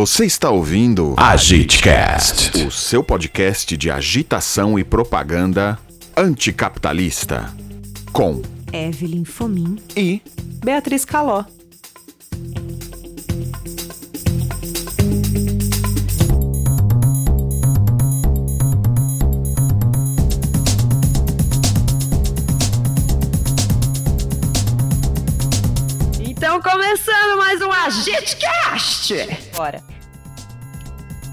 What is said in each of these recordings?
Você está ouvindo AgiteCast. o seu podcast de agitação e propaganda anticapitalista. Com Evelyn Fomin. e Beatriz Caló. Então, começando mais um AgiteCast! Bora!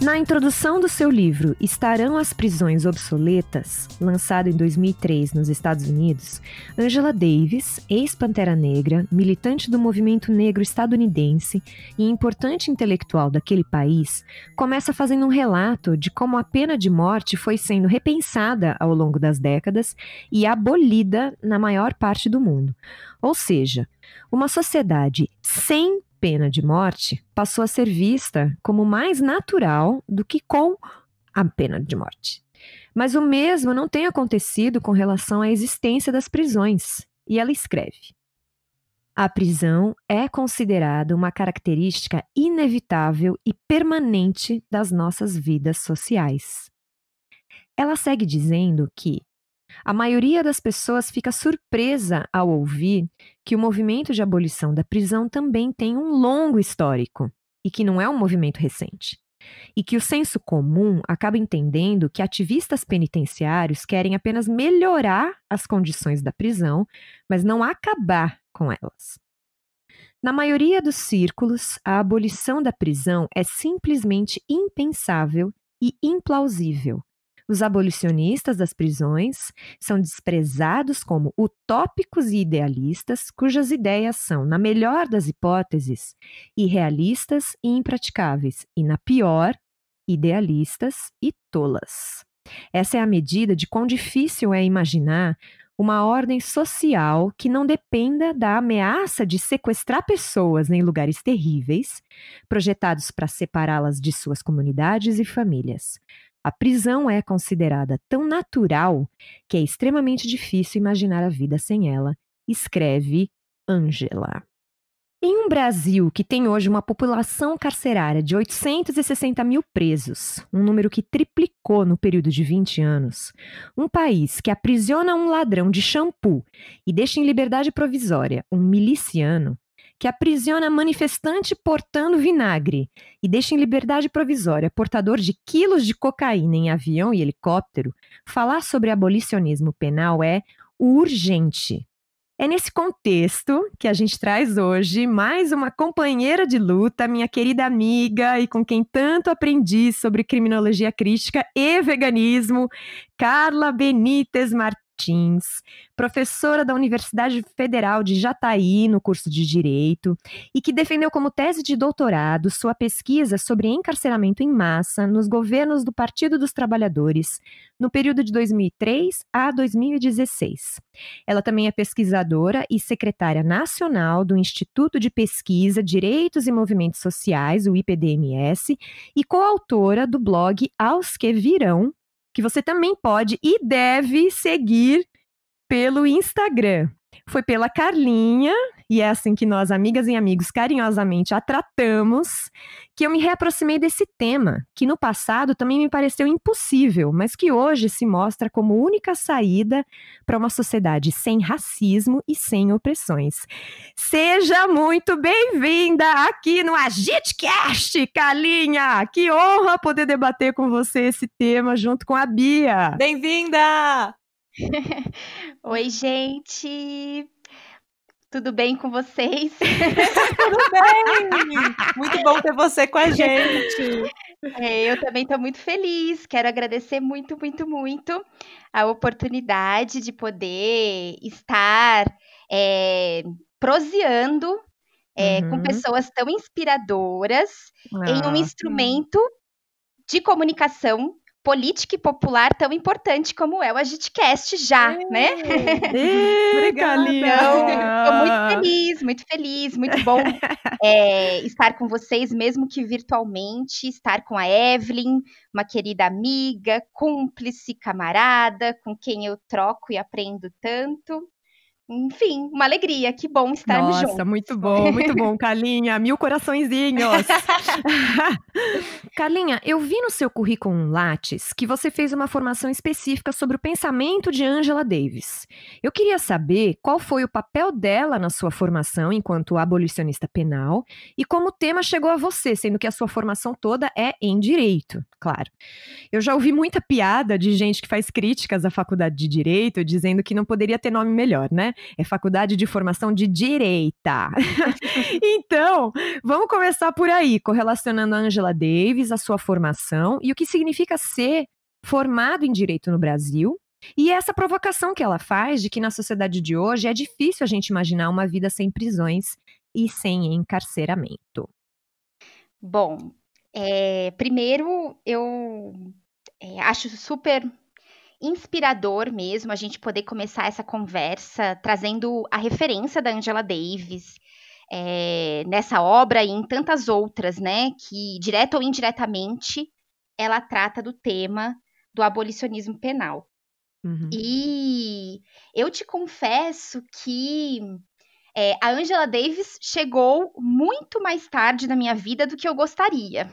Na introdução do seu livro Estarão as Prisões Obsoletas, lançado em 2003 nos Estados Unidos, Angela Davis, ex-Pantera Negra, militante do movimento negro estadunidense e importante intelectual daquele país, começa fazendo um relato de como a pena de morte foi sendo repensada ao longo das décadas e abolida na maior parte do mundo. Ou seja, uma sociedade sem pena de morte passou a ser vista como mais natural do que com a pena de morte. Mas o mesmo não tem acontecido com relação à existência das prisões. E ela escreve: A prisão é considerada uma característica inevitável e permanente das nossas vidas sociais. Ela segue dizendo que a maioria das pessoas fica surpresa ao ouvir que o movimento de abolição da prisão também tem um longo histórico e que não é um movimento recente. E que o senso comum acaba entendendo que ativistas penitenciários querem apenas melhorar as condições da prisão, mas não acabar com elas. Na maioria dos círculos, a abolição da prisão é simplesmente impensável e implausível. Os abolicionistas das prisões são desprezados como utópicos e idealistas, cujas ideias são, na melhor das hipóteses, irrealistas e impraticáveis, e na pior, idealistas e tolas. Essa é a medida de quão difícil é imaginar uma ordem social que não dependa da ameaça de sequestrar pessoas em lugares terríveis, projetados para separá-las de suas comunidades e famílias. A prisão é considerada tão natural que é extremamente difícil imaginar a vida sem ela, escreve Angela. Em um Brasil que tem hoje uma população carcerária de 860 mil presos, um número que triplicou no período de 20 anos, um país que aprisiona um ladrão de shampoo e deixa em liberdade provisória um miliciano, que aprisiona manifestante portando vinagre e deixa em liberdade provisória portador de quilos de cocaína em avião e helicóptero, falar sobre abolicionismo penal é urgente. É nesse contexto que a gente traz hoje mais uma companheira de luta, minha querida amiga e com quem tanto aprendi sobre criminologia crítica e veganismo, Carla Benítez Martins. Martins, professora da Universidade Federal de Jataí no curso de Direito, e que defendeu como tese de doutorado sua pesquisa sobre encarceramento em massa nos governos do Partido dos Trabalhadores no período de 2003 a 2016. Ela também é pesquisadora e secretária nacional do Instituto de Pesquisa, Direitos e Movimentos Sociais, o IPDMS, e coautora do blog Aos Que Virão, que você também pode e deve seguir pelo Instagram. Foi pela Carlinha, e é assim que nós, amigas e amigos, carinhosamente a tratamos, que eu me reaproximei desse tema, que no passado também me pareceu impossível, mas que hoje se mostra como única saída para uma sociedade sem racismo e sem opressões. Seja muito bem-vinda aqui no AgiteCast, Carlinha! Que honra poder debater com você esse tema junto com a Bia. Bem-vinda! Oi, gente! Tudo bem com vocês? Tudo bem? Muito bom ter você com a gente. É, eu também estou muito feliz. Quero agradecer muito, muito, muito a oportunidade de poder estar é, proseando é, com Uhum. pessoas tão inspiradoras em um Ah. instrumento de comunicação política e popular tão importante como é o AgitCast já, né? Ê, Obrigada. Estou muito feliz, muito feliz, muito bom é, estar com vocês, mesmo que virtualmente, estar com a Evelyn, uma querida amiga, cúmplice, camarada, com quem eu troco e aprendo tanto. Enfim, uma alegria. Que bom estarmos Nossa, juntos. muito bom, muito bom, Carlinha. Mil coraçõezinhos. Carlinha, eu vi no seu currículo Lattes que você fez uma formação específica sobre o pensamento de Angela Davis. Eu queria saber qual foi o papel dela na sua formação enquanto abolicionista penal e como o tema chegou a você, sendo que a sua formação toda é em direito, claro. Eu já ouvi muita piada de gente que faz críticas à faculdade de direito, dizendo que não poderia ter nome melhor, né? É faculdade de formação de direita. então, vamos começar por aí, correlacionando a Angela Davis, a sua formação e o que significa ser formado em direito no Brasil. E essa provocação que ela faz de que na sociedade de hoje é difícil a gente imaginar uma vida sem prisões e sem encarceramento. Bom, é, primeiro eu é, acho super inspirador mesmo a gente poder começar essa conversa trazendo a referência da Angela Davis é, nessa obra e em tantas outras, né, que direta ou indiretamente ela trata do tema do abolicionismo penal. Uhum. E eu te confesso que é, a Angela Davis chegou muito mais tarde na minha vida do que eu gostaria.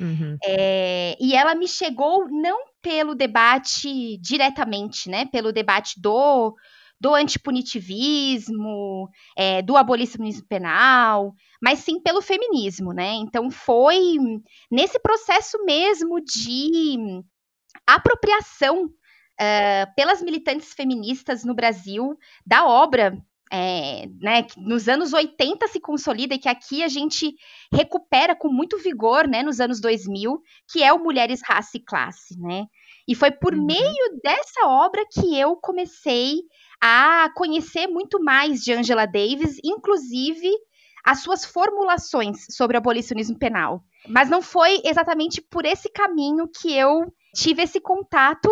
Uhum. É, e ela me chegou não pelo debate diretamente, né? Pelo debate do, do antipunitivismo, é, do abolicionismo penal, mas sim pelo feminismo, né? Então foi nesse processo mesmo de apropriação uh, pelas militantes feministas no Brasil da obra é, né, que nos anos 80 se consolida e que aqui a gente recupera com muito vigor, né, nos anos 2000, que é o Mulheres, Raça e Classe, né? E foi por Uhum. meio dessa obra que eu comecei a conhecer muito mais de Angela Davis, inclusive as suas formulações sobre o abolicionismo penal. Mas não foi exatamente por esse caminho que eu tive esse contato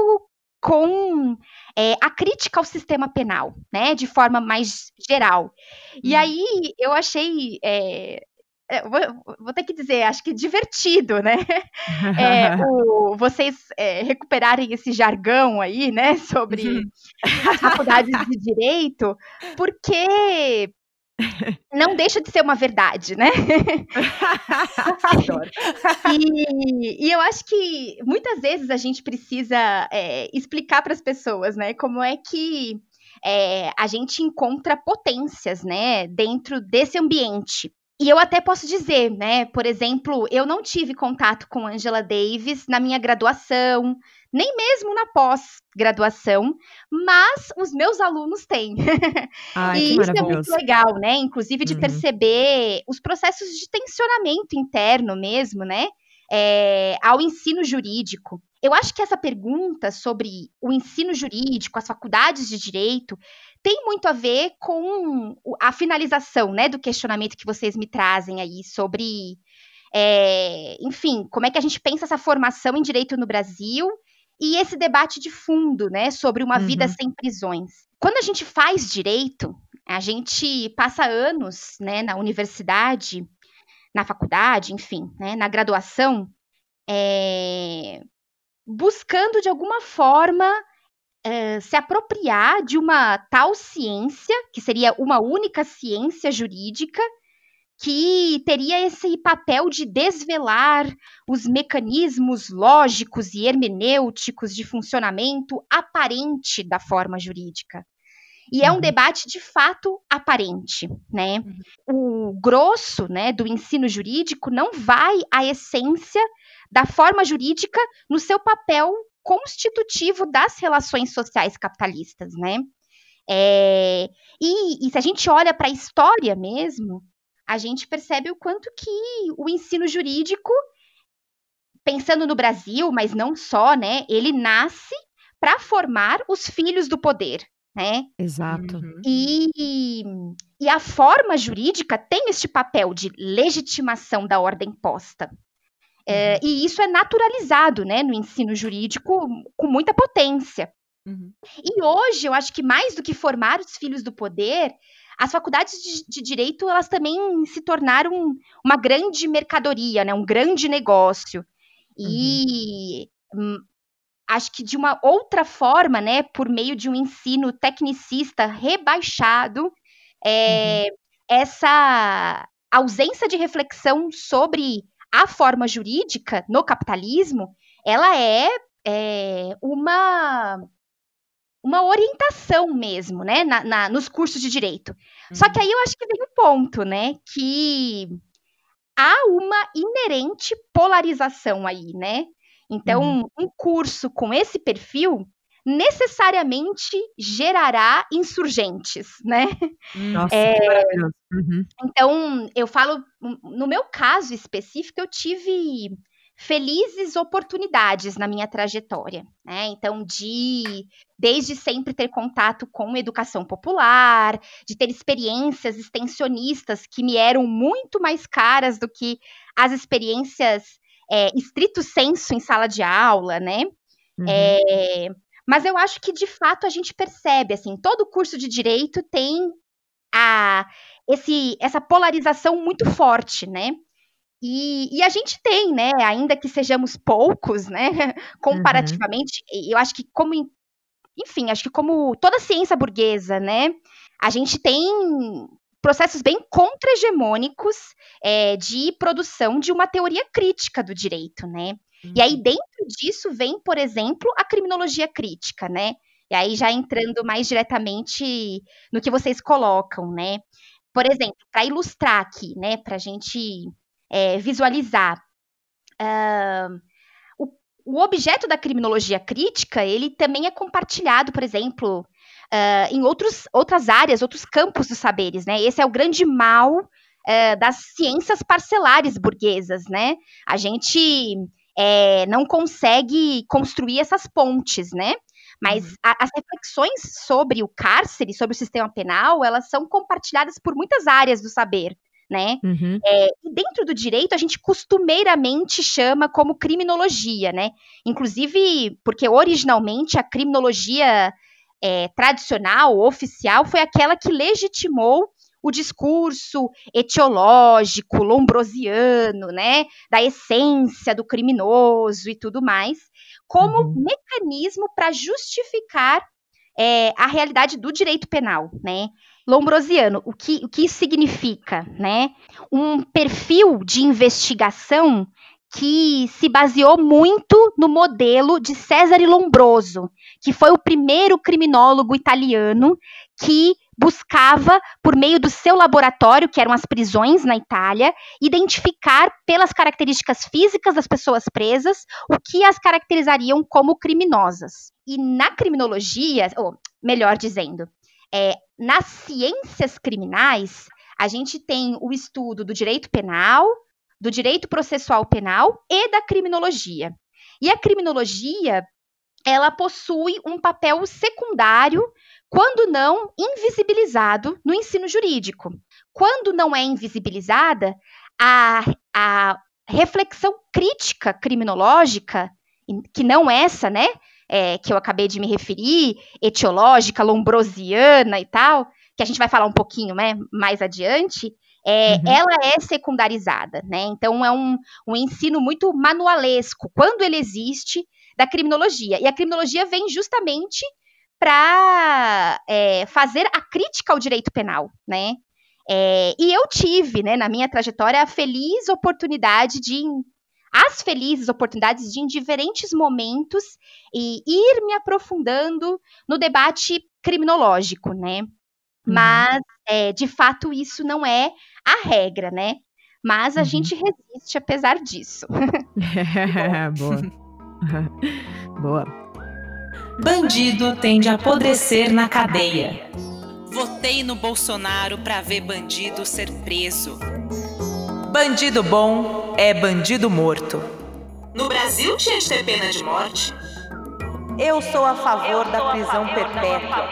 com é, a crítica ao sistema penal, né, de forma mais geral. E Hum. aí eu achei, é, é, vou, vou ter que dizer, acho que divertido, né, é, o- vocês é, recuperarem esse jargão aí, né, sobre as faculdades de direito, porque não deixa de ser uma verdade, né? Adoro. E, e eu acho que muitas vezes a gente precisa é, explicar para as pessoas, né, como é que é, a gente encontra potências, né, dentro desse ambiente. E eu até posso dizer, né, por exemplo, eu não tive contato com Angela Davis na minha graduação, nem mesmo na pós-graduação, mas os meus alunos têm. Ai, e isso é muito legal, né? Inclusive de Uhum. perceber os processos de tensionamento interno mesmo, né? É, ao ensino jurídico. Eu acho que essa pergunta sobre o ensino jurídico, as faculdades de direito, tem muito a ver com a finalização, né, do questionamento que vocês me trazem aí sobre, é, enfim, como é que a gente pensa essa formação em direito no Brasil e esse debate de fundo, né, sobre uma vida Uhum. sem prisões. Quando a gente faz direito, a gente passa anos, né, na universidade, na faculdade, enfim, né, na graduação, é, buscando de alguma forma eh, se apropriar de uma tal ciência, que seria uma única ciência jurídica, que teria esse papel de desvelar os mecanismos lógicos e hermenêuticos de funcionamento aparente da forma jurídica. E é um Uhum. debate de fato aparente, né? O grosso, né, do ensino jurídico não vai à essência da forma jurídica no seu papel constitutivo das relações sociais capitalistas, né? É, e, e se a gente olha para a história mesmo, a gente percebe o quanto que o ensino jurídico, pensando no Brasil, mas não só, né? Ele nasce para formar os filhos do poder, né? Exato. Uhum. E, e a forma jurídica tem este papel de legitimação da ordem posta. É, e isso é naturalizado né, no ensino jurídico com muita potência. Uhum. E hoje, eu acho que mais do que formar os filhos do poder, as faculdades de, de direito elas também se tornaram uma grande mercadoria, né, um grande negócio. E hum, acho que de uma outra forma, né, por meio de um ensino tecnicista rebaixado, é, uhum. essa ausência de reflexão sobre a forma jurídica no capitalismo, ela é, é uma uma orientação mesmo, né, na, na, nos cursos de direito. Uhum. Só que uhum. aí eu acho que vem um ponto, né, que há uma inerente polarização aí, né? Então, uhum. um curso com esse perfil necessariamente gerará insurgentes, né? Nossa, é, uhum. Então, eu falo, no meu caso específico, eu tive felizes oportunidades na minha trajetória, né? Então, de desde sempre ter contato com educação popular, de ter experiências extensionistas que me eram muito mais caras do que as experiências é, estrito senso em sala de aula, né? Uhum. É, mas eu acho que de fato a gente percebe, assim, todo curso de direito tem a esse, essa polarização muito forte, né? E, e, a gente tem, né, ainda que sejamos poucos, né, comparativamente, uhum. eu acho que como, enfim, acho que como toda ciência burguesa, né, a gente tem processos bem contra-hegemônicos é, de produção de uma teoria crítica do direito, né. Uhum. E aí, uhum. dentro disso, vem, por exemplo, a criminologia crítica, né, e aí já entrando mais diretamente no que vocês colocam, né. Por exemplo, para ilustrar aqui, né, para a gente é, visualizar. Uh, o, o, objeto da criminologia crítica, ele também é compartilhado, por exemplo, uh, em outros, outras áreas, outros campos dos saberes, né? Esse é o grande mal uh, das ciências parcelares burguesas, né? A gente é, não consegue construir essas pontes, né? Mas uhum. a, as reflexões sobre o cárcere, sobre o sistema penal, elas são compartilhadas por muitas áreas do saber né? Uhum. É, e dentro do direito, a gente costumeiramente chama como criminologia, né? Inclusive, porque originalmente a criminologia é, tradicional, oficial, foi aquela que legitimou o discurso etiológico, lombrosiano, né, da essência do criminoso e tudo mais, como uhum. mecanismo para justificar é, a realidade do direito penal, né? Lombrosiano, o que, o que isso significa, né? Um perfil de investigação que se baseou muito no modelo de Cesare Lombroso, que foi o primeiro criminólogo italiano que buscava, por meio do seu laboratório, que eram as prisões na Itália, identificar pelas características físicas das pessoas presas o que as caracterizariam como criminosas. E na criminologia, ou melhor dizendo, é, nas ciências criminais, a gente tem o estudo do direito penal, do direito processual penal e da criminologia. E a criminologia, ela possui um papel secundário, quando não invisibilizado, no ensino jurídico. Quando não é invisibilizada, a, a reflexão crítica criminológica, que não essa, né, é, que eu acabei de me referir, etiológica, lombrosiana e tal, que a gente vai falar um pouquinho né, mais adiante, é, uhum. ela é secundarizada, né? Então é um, um ensino muito manualesco, quando ele existe, da criminologia. E a criminologia vem justamente para é, fazer a crítica ao direito penal, né? É, e eu tive, né, na minha trajetória, a feliz oportunidade de as felizes oportunidades de, em diferentes momentos, e ir me aprofundando no debate criminológico, né? Uhum. Mas, é, de fato, isso não é a regra, né? Mas a uhum. gente resiste apesar disso. Boa. Boa. Bandido tende a apodrecer na cadeia. Votei no Bolsonaro para ver bandido ser preso. Bandido bom é bandido morto. No Brasil tinha de ter pena de morte. Eu sou a favor da prisão perpétua.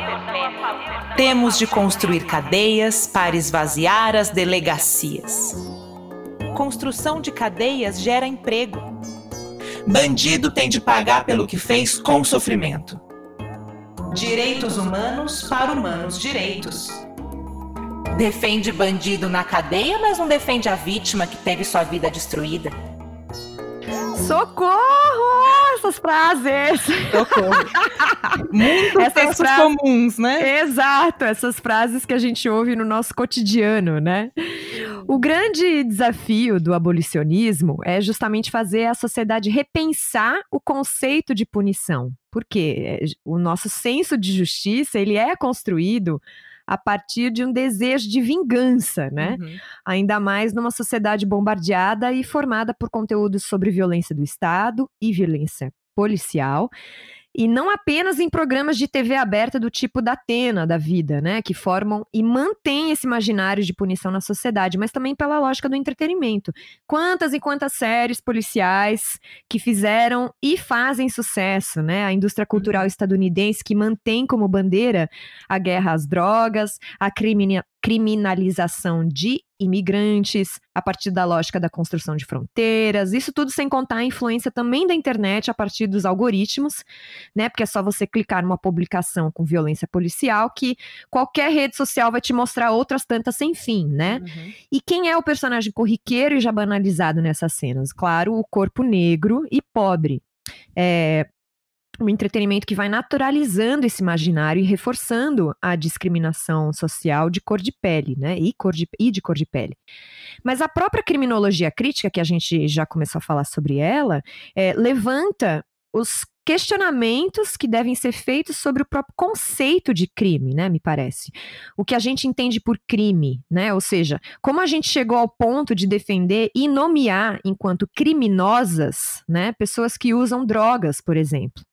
Temos de construir cadeias para esvaziar as delegacias. Construção de cadeias gera emprego. Bandido tem de pagar pelo que fez com sofrimento. Direitos humanos para humanos direitos. Defende bandido na cadeia, mas não defende a vítima que teve sua vida destruída. Socorro! Essas frases! Socorro. Muitos Essas frases- comuns, né? Exato, essas frases que a gente ouve no nosso cotidiano, né? O grande desafio do abolicionismo é justamente fazer a sociedade repensar o conceito de punição. Porque o nosso senso de justiça, ele é construído a partir de um desejo de vingança, né? Uhum. ainda mais numa sociedade bombardeada e formada por conteúdos sobre violência do Estado e violência policial. E não apenas em programas de TV aberta do tipo da Atena da vida, né? Que formam e mantêm esse imaginário de punição na sociedade, mas também pela lógica do entretenimento. Quantas e quantas séries policiais que fizeram e fazem sucesso, né? A indústria cultural estadunidense que mantém como bandeira a guerra às drogas, a crimina- criminalização de imigrantes, a partir da lógica da construção de fronteiras, isso tudo sem contar a influência também da internet a partir dos algoritmos, né? Porque é só você clicar numa publicação com violência policial que qualquer rede social vai te mostrar outras tantas sem fim, né? Uhum. E quem é o personagem corriqueiro e já banalizado nessas cenas? Claro, o corpo negro e pobre. É um entretenimento que vai naturalizando esse imaginário e reforçando a discriminação social de cor de pele, né? E, cor de, e de cor de pele. Mas a própria criminologia crítica, que a gente já começou a falar sobre ela, é, levanta os questionamentos que devem ser feitos sobre o próprio conceito de crime, né, me parece. O que a gente entende por crime, né? Ou seja, como a gente chegou ao ponto de defender e nomear enquanto criminosas, né, pessoas que usam drogas, por exemplo.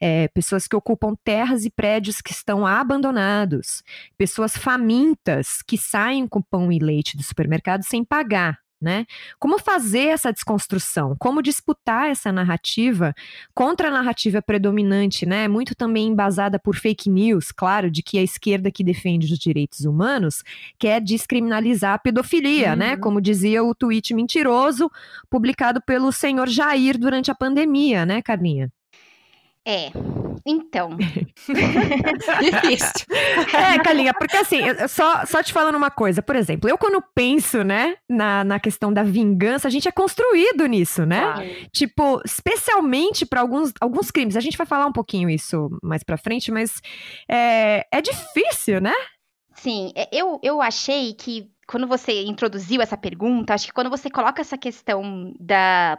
É, pessoas que ocupam terras e prédios que estão abandonados, pessoas famintas que saem com pão e leite do supermercado sem pagar, né? Como fazer essa desconstrução? Como disputar essa narrativa contra a narrativa predominante, né? Muito também embasada por fake news, claro, de que a esquerda que defende os direitos humanos quer descriminalizar a pedofilia, né? Uhum. Como dizia o tweet mentiroso publicado pelo senhor Jair durante a pandemia, né, Carlinha? É. Então, Difícil. É, Carlinha, porque assim, só, só te falando uma coisa, por exemplo, eu quando penso, né, na, na questão da vingança, a gente é construído nisso, né? Claro. Tipo, especialmente para alguns, alguns crimes. A gente vai falar um pouquinho isso mais pra frente, mas é, é difícil, né? sim, é, eu, eu achei que quando você introduziu essa pergunta, acho que quando você coloca essa questão da,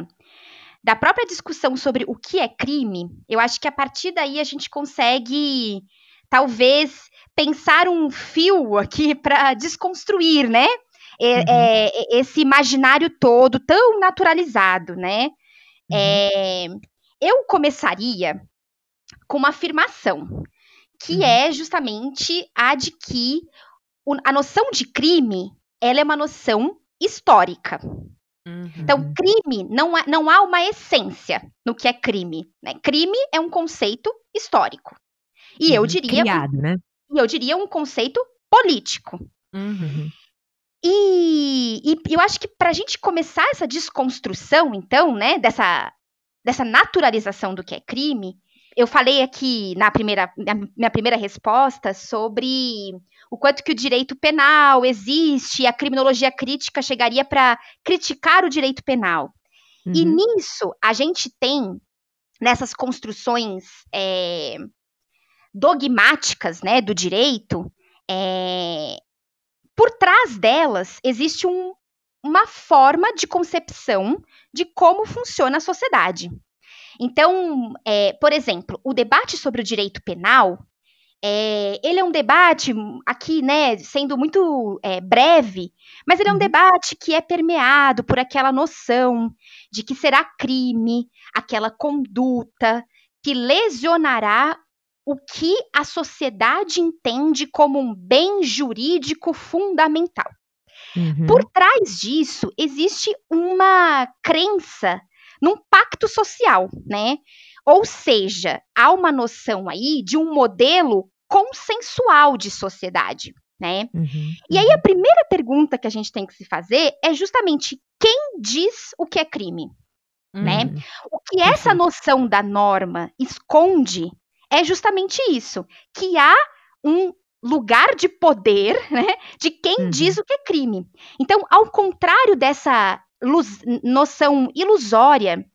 da própria discussão sobre o que é crime, eu acho que a partir daí a gente consegue, talvez, pensar um fio aqui para desconstruir, né? É- Uhum. é, esse imaginário todo tão naturalizado, né? Uhum. É, eu começaria com uma afirmação, que Uhum. é justamente a de que a noção de crime ela é uma noção histórica. Então, Uhum. crime não, é- não há uma essência no que é crime. né? Crime é um conceito histórico. E eu Uhum. diria, Criado, né? e eu diria um conceito político. Uhum. E, e eu acho que para a gente começar essa desconstrução, então, né, dessa, dessa naturalização do que é crime, eu falei aqui na primeira, na minha primeira resposta sobre o quanto que o direito penal existe, a criminologia crítica chegaria para criticar o direito penal. E Uhum. nisso, a gente tem, nessas construções é, dogmáticas né, do direito, é, por trás delas existe um- uma forma de concepção de como funciona a sociedade. Então, é, por exemplo, o debate sobre o direito penal, é, ele é um debate, aqui, né, sendo muito é, breve, mas ele é um Uhum. debate que é permeado por aquela noção de que será crime, aquela conduta que lesionará o que a sociedade entende como um bem jurídico fundamental. Uhum. Por trás disso, existe uma crença num pacto social, né? Ou seja, há uma noção aí de um modelo consensual de sociedade, né? Uhum. E aí a primeira pergunta que a gente tem que se fazer é justamente quem diz o que é crime? né? Uhum. O que essa noção da norma esconde é justamente isso, que há um lugar de poder, né, de quem Uhum. diz o que é crime. Então, ao contrário dessa noção ilusória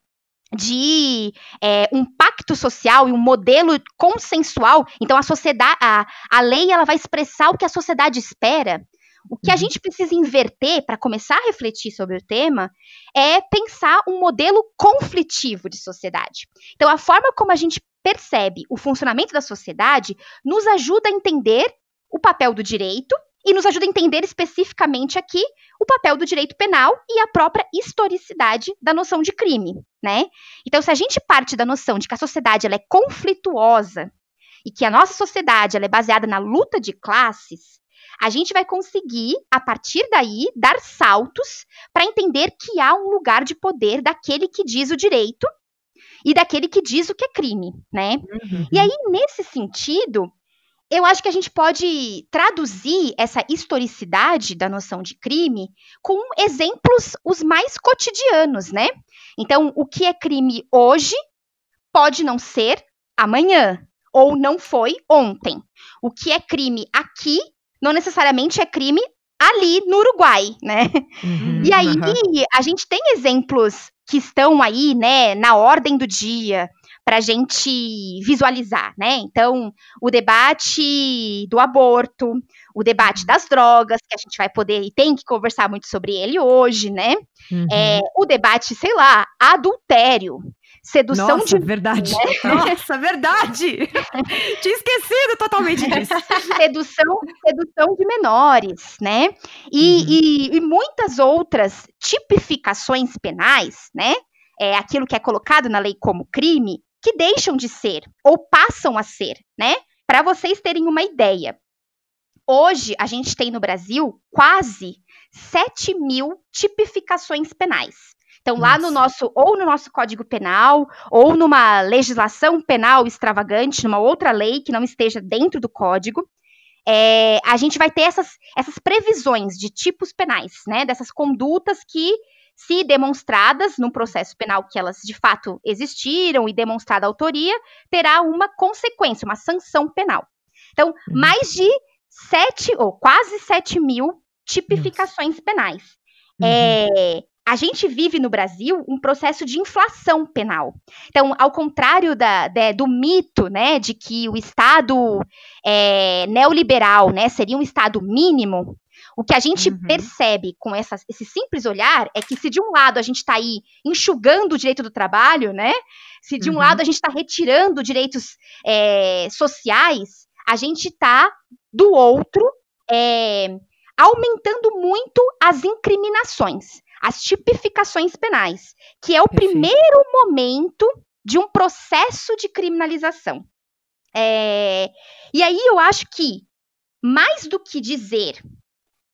de é, um pacto social e um modelo consensual. Então a sociedade, a, a lei, ela vai expressar o que a sociedade espera. O que a uhum. gente precisa inverter para começar a refletir sobre o tema é pensar um modelo conflitivo de sociedade. Então, a forma como a gente percebe o funcionamento da sociedade nos ajuda a entender o papel do direito e nos ajuda a entender especificamente aqui o papel do direito penal e a própria historicidade da noção de crime, né? Então, se a gente parte da noção de que a sociedade ela é conflituosa e que a nossa sociedade ela é baseada na luta de classes, a gente vai conseguir, a partir daí, dar saltos para entender que há um lugar de poder daquele que diz o direito e daquele que diz o que é crime, né? Uhum. E aí, nesse sentido, eu acho que a gente pode traduzir essa historicidade da noção de crime com exemplos os mais cotidianos, né? Então, o que é crime hoje pode não ser amanhã, ou não foi ontem. O que é crime aqui não necessariamente é crime ali no Uruguai, né? Uhum, e aí uhum. a gente tem exemplos que estão aí, né, na ordem do dia para a gente visualizar, né? Então, o debate do aborto, o debate das drogas, que a gente vai poder e tem que conversar muito sobre ele hoje, né? Uhum. É, o debate, sei lá, adultério, sedução Nossa, de. verdade. Né? Nossa, verdade! Tinha esquecido totalmente disso. sedução, sedução de menores, né? E, uhum. e, e muitas outras tipificações penais, né? É, aquilo que é colocado na lei como crime, que deixam de ser ou passam a ser, né? Para vocês terem uma ideia, hoje a gente tem no Brasil quase 7 mil tipificações penais. Então, Nossa. lá no nosso, ou no nosso Código Penal, ou numa legislação penal extravagante, numa outra lei que não esteja dentro do código, é, a gente vai ter essas, essas previsões de tipos penais, né? Dessas condutas que se demonstradas no processo penal que elas de fato existiram e demonstrada a autoria, terá uma consequência, uma sanção penal. Então, uhum. mais de sete, ou quase sete mil tipificações Nossa. penais. Uhum. É, a gente vive no Brasil um processo de inflação penal. Então, ao contrário da, de, do mito, né, de que o Estado é, neoliberal, né, seria um Estado mínimo, o que a gente uhum. percebe com essa, esse simples olhar é que se de um lado a gente está aí enxugando o direito do trabalho, né? Se de um uhum. lado a gente está retirando direitos é, sociais, a gente está do outro é, aumentando muito as incriminações, as tipificações penais, que é o Perfeito. primeiro momento de um processo de criminalização. É, e aí eu acho que mais do que dizer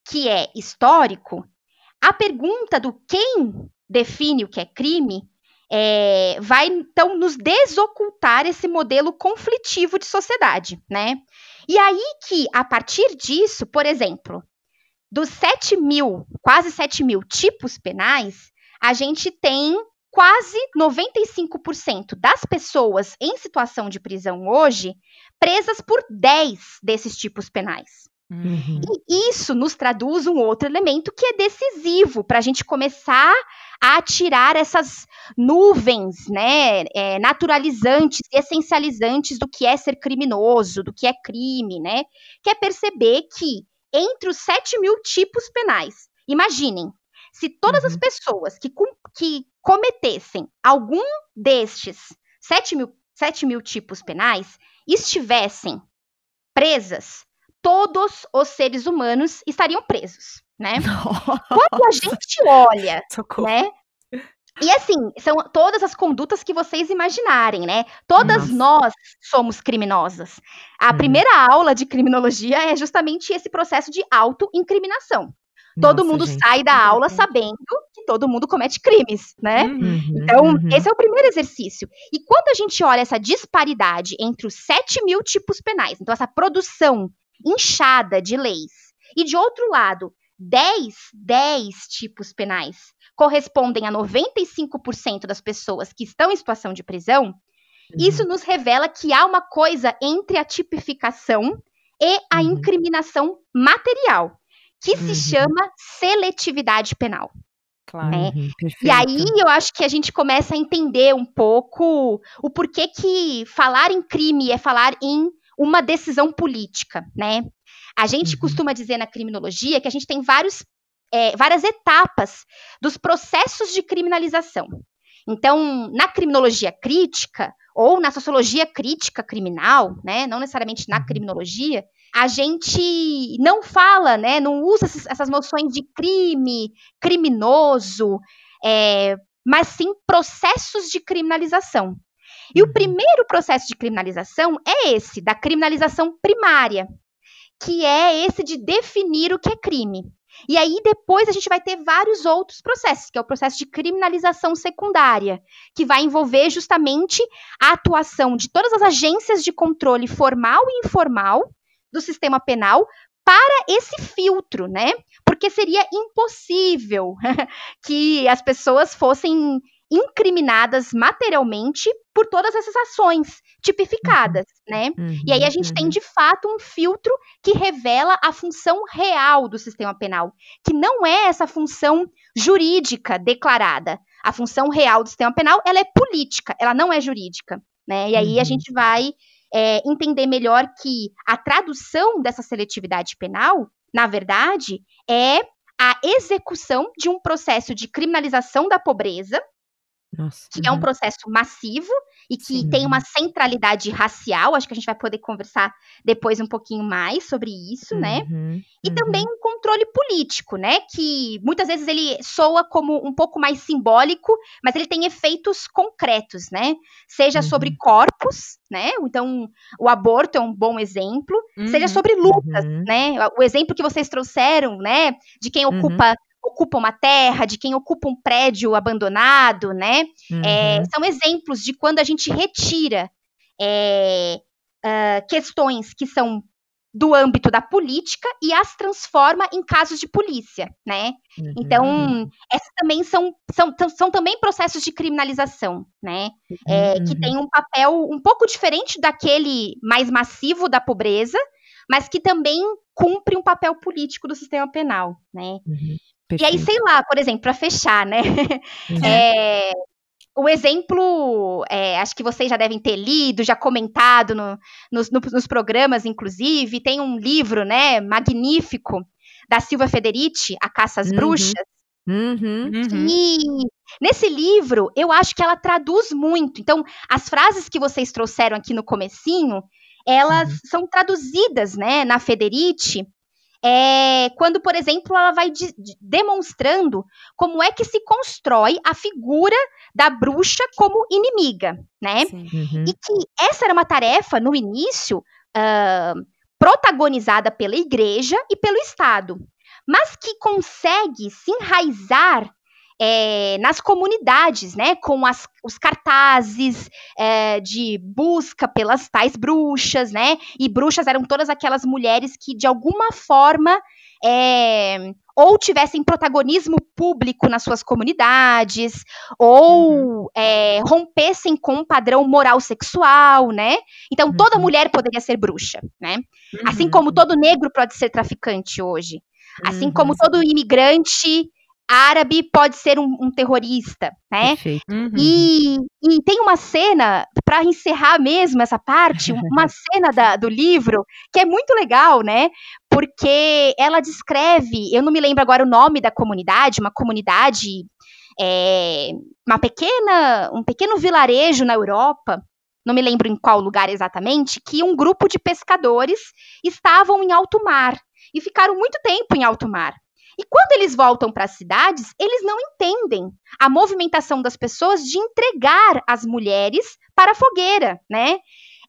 que é histórico, a pergunta do quem define o que é crime é, vai então nos desocultar esse modelo conflitivo de sociedade, né? E aí que, a partir disso, por exemplo, dos 7 mil, quase 7 mil tipos penais, a gente tem quase 95% das pessoas em situação de prisão hoje presas por 10 desses tipos penais. Uhum. E isso nos traduz um outro elemento que é decisivo para a gente começar a tirar essas nuvens, né, é, naturalizantes e essencializantes do que é ser criminoso, do que é crime, né, que é perceber que entre os 7 mil tipos penais, imaginem, se todas uhum. as pessoas que, que cometessem algum destes 7 mil, 7 mil tipos penais estivessem presas, todos os seres humanos estariam presos, né? Nossa. Quando a gente olha, Socorro. né? E assim, são todas as condutas que vocês imaginarem, né? Todas Nossa. nós somos criminosas. A uhum. primeira aula de criminologia é justamente esse processo de auto-incriminação. Todo mundo gente. sai da aula sabendo que todo mundo comete crimes, né? Uhum, então, uhum. esse é o primeiro exercício. E quando a gente olha essa disparidade entre os 7 mil tipos penais, então essa produção inchada de leis. E de outro lado, 10, 10 tipos penais correspondem a 95% das pessoas que estão em situação de prisão, uhum. isso nos revela que há uma coisa entre a tipificação e a uhum. incriminação material, que uhum. se chama seletividade penal. Claro. Né? Uhum, e aí eu acho que a gente começa a entender um pouco o porquê que falar em crime é falar em uma decisão política, né? A gente uhum. costuma dizer na criminologia que a gente tem vários, é, várias etapas dos processos de criminalização. Então, na criminologia crítica, ou na sociologia crítica criminal, né, não necessariamente na uhum. criminologia, a gente não fala, né, não usa essas noções de crime, criminoso, é, mas sim processos de criminalização. E o uhum. primeiro processo de criminalização é esse, da criminalização primária, que é esse de definir o que é crime. E aí depois a gente vai ter vários outros processos, que é o processo de criminalização secundária, que vai envolver justamente a atuação de todas as agências de controle formal e informal do sistema penal para esse filtro, né? Porque seria impossível que as pessoas fossem incriminadas materialmente por todas essas ações tipificadas, uhum. né? Uhum, e aí a gente uhum. tem de fato um filtro que revela a função real do sistema penal, que não é essa função jurídica declarada. A função real do sistema penal, ela é política, ela não é jurídica, né? E aí a uhum. gente vai é, entender melhor que a tradução dessa seletividade penal, na verdade, é a execução de um processo de criminalização da pobreza, nossa, que é um uhum. processo massivo e que Sim. tem uma centralidade racial. Acho que a gente vai poder conversar depois um pouquinho mais sobre isso, né? uhum. né? E uhum. também um controle político, né? Que muitas vezes ele soa como um pouco mais simbólico, mas ele tem efeitos concretos, né? Seja sobre uhum. corpos, né? Então, o aborto é um bom exemplo, seja uhum. sobre lutas, né? O exemplo que vocês trouxeram, né? De quem ocupa ocupa uma terra, de quem ocupa um prédio abandonado, né? É, uhum. É, são exemplos de quando a gente retira é, uh, questões que são do âmbito da política e as transforma em casos de polícia, né? Uhum. Então, essas também são, são, são também processos de criminalização, né? É, uhum. Que tem um papel um pouco diferente daquele mais massivo da pobreza, mas que também cumpre um papel político do sistema penal, né? Uhum. Perfeito. E aí, sei lá, por exemplo, para fechar, né? Uhum. É, o exemplo, é, acho que vocês já devem ter lido, já comentado no, nos, no, nos, programas, inclusive, tem um livro, né, magnífico, da Silva Federici, A Caça às uhum. Bruxas. Uhum. uhum. E nesse livro, eu acho que ela traduz muito. Então, as frases que vocês trouxeram aqui no comecinho, elas uhum. são traduzidas, né, na Federici, é quando, por exemplo, ela vai de, de, demonstrando como é que se constrói a figura da bruxa como inimiga, né? Uhum. E que essa era uma tarefa, no início, uh, protagonizada pela igreja e pelo Estado, mas que consegue se enraizar é, nas comunidades, né, com as, os cartazes é, de busca pelas tais bruxas, né, e bruxas eram todas aquelas mulheres que de alguma forma é, ou tivessem protagonismo público nas suas comunidades, ou uhum. rompessem com um padrão moral sexual, né? Então toda uhum. mulher poderia ser bruxa, né? Uhum. Assim como todo negro pode ser traficante hoje. Assim como uhum. todo imigrante árabe pode ser um, um terrorista, né? Uhum. E, e, tem uma cena, para encerrar mesmo essa parte, uma cena da, do livro que é muito legal, né? Porque ela descreve, eu não me lembro agora o nome da comunidade, uma comunidade, é, uma pequena, um pequeno vilarejo na Europa, não me lembro em qual lugar exatamente, que um grupo de pescadores estavam em alto mar e ficaram muito tempo em alto mar. E quando eles voltam para as cidades, eles não entendem a movimentação das pessoas de entregar as mulheres para a fogueira, né?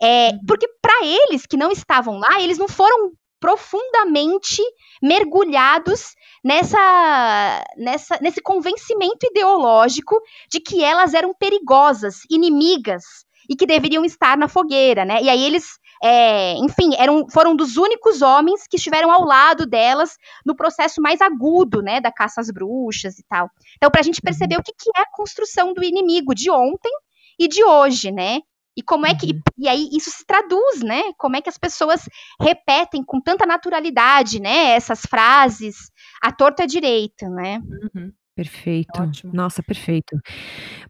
É, uhum. porque para eles que não estavam lá, eles não foram profundamente mergulhados nessa, nessa, nesse convencimento ideológico de que elas eram perigosas, inimigas e que deveriam estar na fogueira, né? E aí eles é, enfim, eram, foram dos únicos homens que estiveram ao lado delas no processo mais agudo, né, da caça às bruxas e tal. Então, para a gente perceber uhum. o que, que é a construção do inimigo de ontem e de hoje, né? E como é que. Uhum. E aí isso se traduz, né? Como é que as pessoas repetem com tanta naturalidade, né? Essas frases à torta direita, né? Uhum. Perfeito. Ótimo. Nossa, perfeito.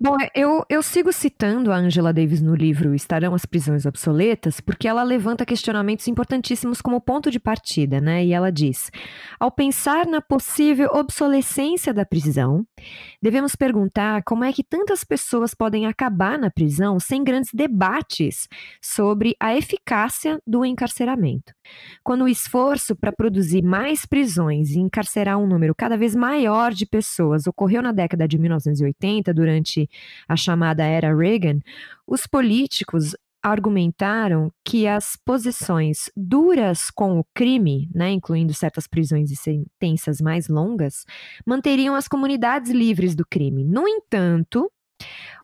Bom, eu, eu sigo citando a Angela Davis no livro Estarão as Prisões Obsoletas, porque ela levanta questionamentos importantíssimos como ponto de partida, né? E ela diz: ao pensar na possível obsolescência da prisão, devemos perguntar como é que tantas pessoas podem acabar na prisão sem grandes debates sobre a eficácia do encarceramento. Quando o esforço para produzir mais prisões e encarcerar um número cada vez maior de pessoas ocorreu na década de 1980, durante a chamada era Reagan, os políticos argumentaram que as posições duras com o crime, né, incluindo certas prisões e sentenças mais longas, manteriam as comunidades livres do crime. No entanto,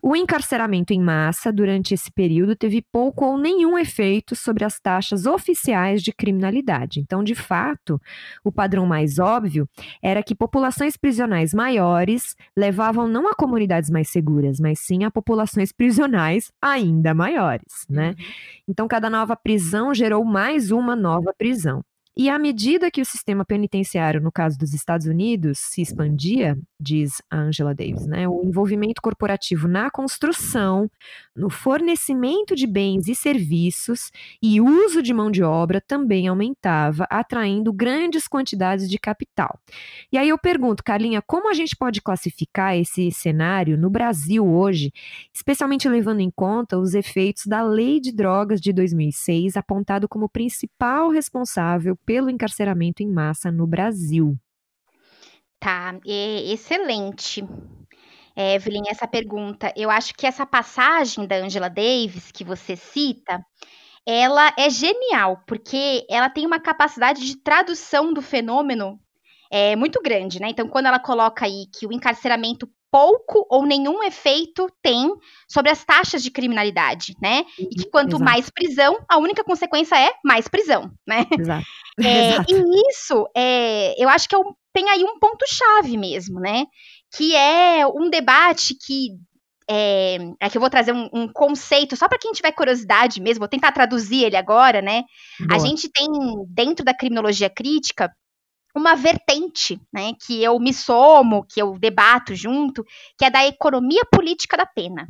o encarceramento em massa durante esse período teve pouco ou nenhum efeito sobre as taxas oficiais de criminalidade. Então, de fato, o padrão mais óbvio era que populações prisionais maiores levavam não a comunidades mais seguras, mas sim a populações prisionais ainda maiores, né? Uhum. Então, cada nova prisão gerou mais uma nova prisão. E à medida que o sistema penitenciário, no caso dos Estados Unidos, se expandia, diz a Angela Davis, né, o envolvimento corporativo na construção, no fornecimento de bens e serviços e uso de mão de obra também aumentava, atraindo grandes quantidades de capital. E aí eu pergunto, Carlinha, como a gente pode classificar esse cenário no Brasil hoje, especialmente levando em conta os efeitos da Lei de Drogas de 2006, apontado como principal responsável pelo encarceramento em massa no Brasil? Tá, é excelente. É, Evelyn, essa pergunta. Eu acho que essa passagem da Angela Davis que você cita, ela é genial, porque ela tem uma capacidade de tradução do fenômeno é, muito grande, né? Então, quando ela coloca aí que o encarceramento pouco ou nenhum efeito tem sobre as taxas de criminalidade, né? E que quanto Exato. mais prisão, a única consequência é mais prisão, né? Exato. É, Exato. E isso, é, eu acho que é um, tem aí um ponto-chave mesmo, né? Que é um debate que é, aqui eu vou trazer um, um conceito só para quem tiver curiosidade mesmo, vou tentar traduzir ele agora, né? Boa. A gente tem dentro da criminologia crítica uma vertente, né, que eu me somo, que eu debato junto, que é da economia política da pena.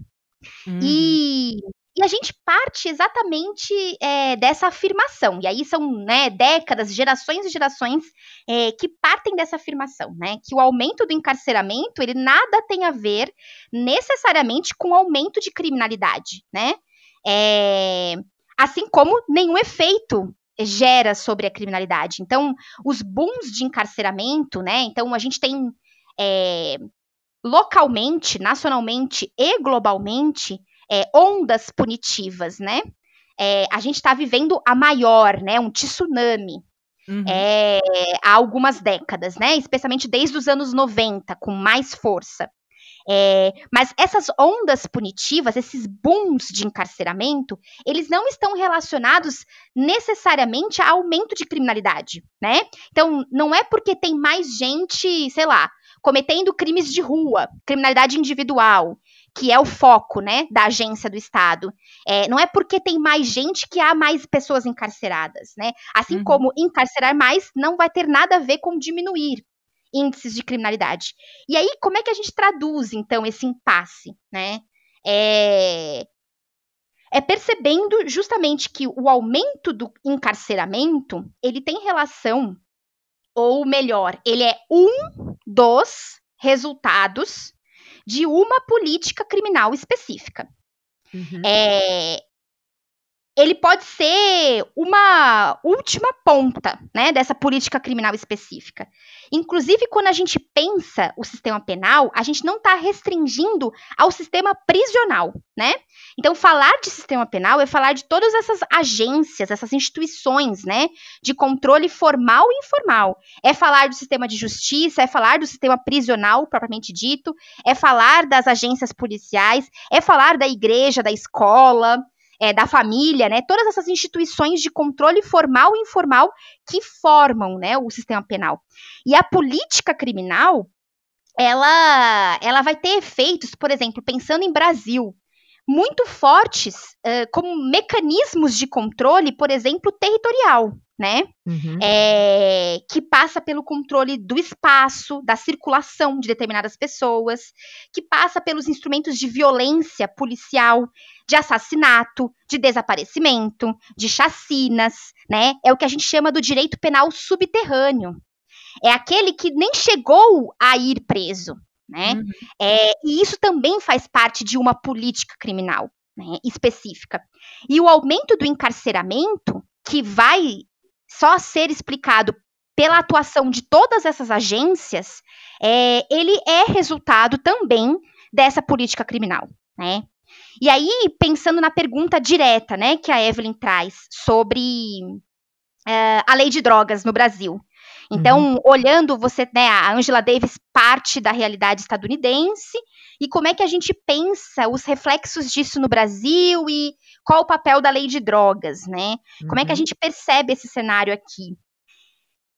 Uhum. E, e, a gente parte exatamente é, dessa afirmação. E aí são né, décadas, gerações e gerações é, que partem dessa afirmação, né? Que o aumento do encarceramento ele nada tem a ver necessariamente com o aumento de criminalidade, né? É, assim como nenhum efeito gera sobre a criminalidade. Então, os booms de encarceramento, né? Então, a gente tem é, localmente, nacionalmente e globalmente é, ondas punitivas, né? É, a gente está vivendo a maior, né? Um tsunami. Uhum. É, há algumas décadas, né? Especialmente desde os anos 90, com mais força. É, mas essas ondas punitivas, esses booms de encarceramento, eles não estão relacionados necessariamente a aumento de criminalidade, né? Então, não é porque tem mais gente, sei lá, cometendo crimes de rua, criminalidade individual, que é o foco, né, da agência do Estado. É, não é porque tem mais gente que há mais pessoas encarceradas, né? Assim uhum. como encarcerar mais não vai ter nada a ver com diminuir índices de criminalidade. E aí, como é que a gente traduz, então, esse impasse, né? É, é percebendo justamente que o aumento do encarceramento, ele tem relação, ou melhor, ele é um dos resultados de uma política criminal específica. Uhum. É, ele pode ser uma última ponta, né, dessa política criminal específica. Inclusive, quando a gente pensa o sistema penal, a gente não está restringindo ao sistema prisional, né? Então, falar de sistema penal é falar de todas essas agências, essas instituições, né, de controle formal e informal. É falar do sistema de justiça, é falar do sistema prisional propriamente dito, é falar das agências policiais, é falar da igreja, da escola, é, da família, né? Todas essas instituições de controle formal e informal que formam, né, o sistema penal. E a política criminal, ela, ela vai ter efeitos, por exemplo, pensando em Brasil, muito fortes uh, como mecanismos de controle, por exemplo, territorial, né? Uhum. É, que passa pelo controle do espaço, da circulação de determinadas pessoas, que passa pelos instrumentos de violência policial, de assassinato, de desaparecimento, de chacinas, né? É o que a gente chama do direito penal subterrâneo. É aquele que nem chegou a ir preso, né? Uhum. É, e isso também faz parte de uma política criminal né, específica. E o aumento do encarceramento, que vai só ser explicado pela atuação de todas essas agências, é, ele é resultado também dessa política criminal, né? E aí, pensando na pergunta direta, né, que a Evelyn traz sobre uh, a lei de drogas no Brasil. Então, uhum. olhando você, né, a Angela Davis parte da realidade estadunidense e como é que a gente pensa os reflexos disso no Brasil e qual o papel da lei de drogas, né? Uhum. Como é que a uhum. gente percebe esse cenário aqui?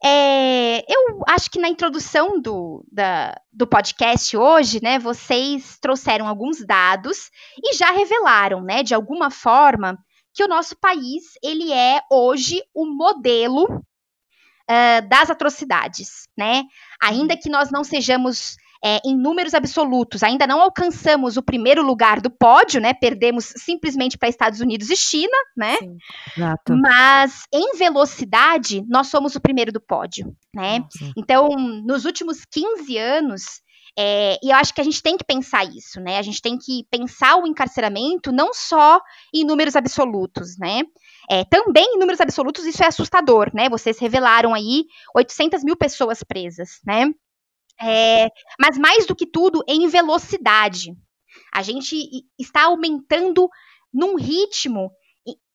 É, eu acho que na introdução do, da, do podcast hoje, né, vocês trouxeram alguns dados e já revelaram, né, de alguma forma, que o nosso país ele é hoje o modelo uh, das atrocidades, né? Ainda que nós não sejamos é, em números absolutos, ainda não alcançamos o primeiro lugar do pódio, né? Perdemos simplesmente para Estados Unidos e China, né? Sim, exato. Mas em velocidade, nós somos o primeiro do pódio, né? Sim. Então, nos últimos 15 anos, é, e eu acho que a gente tem que pensar isso, né? A gente tem que pensar o encarceramento não só em números absolutos, né? É, também em números absolutos isso é assustador, né? Vocês revelaram aí 800 mil pessoas presas, né? É, mas mais do que tudo, em velocidade. A gente está aumentando num ritmo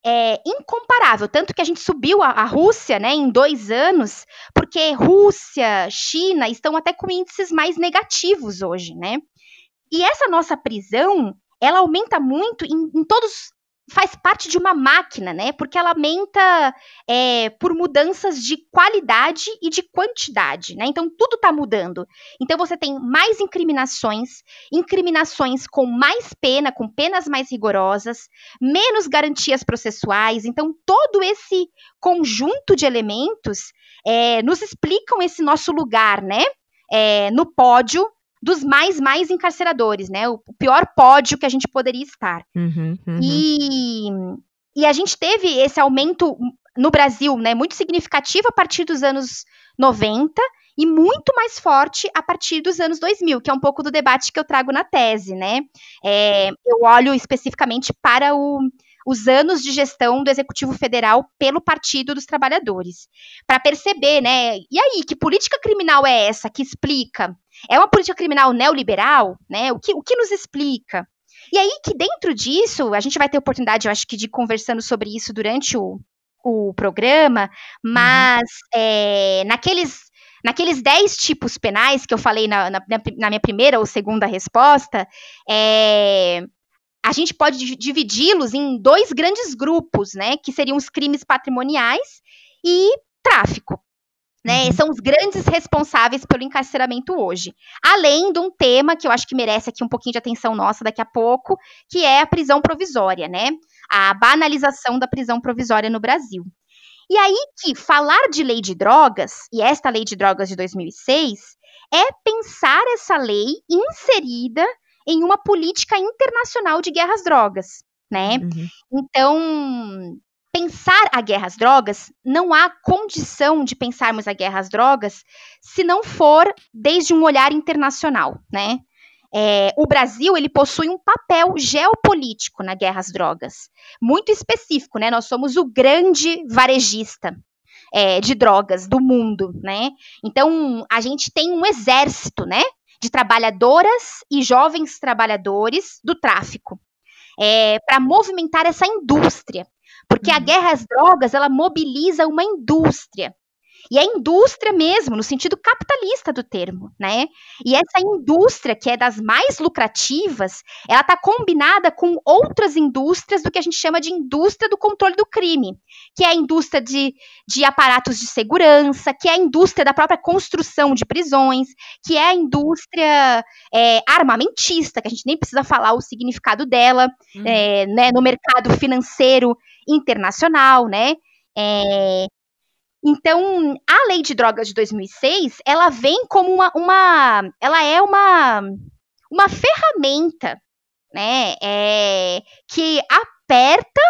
é, incomparável. Tanto que a gente subiu a, a, Rússia né, em dois anos, porque Rússia, China estão até com índices mais negativos hoje, né? E essa nossa prisão, ela aumenta muito em, em todos faz parte de uma máquina, né? Porque ela aumenta é, por mudanças de qualidade e de quantidade, né? Então tudo está mudando. Então você tem mais incriminações, incriminações com mais pena, com penas mais rigorosas, menos garantias processuais. Então todo esse conjunto de elementos é, nos explicam esse nosso lugar, né? É, no pódio dos mais, mais encarceradores, né? O pior pódio que a gente poderia estar. Uhum, uhum. E, e a gente teve esse aumento no Brasil, né? Muito significativo a partir dos anos 90 e muito mais forte a partir dos anos 2000, que é um pouco do debate que eu trago na tese, né? É, eu olho especificamente para o, os anos de gestão do Executivo Federal pelo Partido dos Trabalhadores, para perceber, né? E aí, que política criminal é essa que explica é uma política criminal neoliberal, né? O que, o que nos explica? E aí que dentro disso, a gente vai ter oportunidade, eu acho que, de conversando sobre isso durante o, o programa, mas uhum. é, naqueles naqueles 10 tipos penais que eu falei na, na, na minha primeira ou segunda resposta, é, a gente pode dividi-los em dois grandes grupos, né? Que seriam os crimes patrimoniais e tráfico né? Uhum. São os grandes responsáveis pelo encarceramento hoje. Além de um tema que eu acho que merece aqui um pouquinho de atenção nossa daqui a pouco, que é a prisão provisória, né? A banalização da prisão provisória no Brasil. E aí que falar de lei de drogas, e esta lei de drogas de 2006, é pensar essa lei inserida em uma política internacional de guerras drogas, né? Uhum. Então, pensar a guerra às drogas, não há condição de pensarmos a guerra às drogas se não for desde um olhar internacional, né? É, o Brasil ele possui um papel geopolítico na guerra às drogas, muito específico, né? Nós somos o grande varejista é, de drogas do mundo, né? Então a gente tem um exército, né? De trabalhadoras e jovens trabalhadores do tráfico. É, para movimentar essa indústria. Porque a uhum. guerra às drogas, ela mobiliza uma indústria. E é indústria mesmo, no sentido capitalista do termo, né? E essa indústria, que é das mais lucrativas, ela está combinada com outras indústrias do que a gente chama de indústria do controle do crime, que é a indústria de, de aparatos de segurança, que é a indústria da própria construção de prisões, que é a indústria é, armamentista, que a gente nem precisa falar o significado dela, uhum. é, né, no mercado financeiro internacional, né? É, então, a lei de drogas de 2006, ela vem como uma, uma ela é uma, uma ferramenta, né, é, que aperta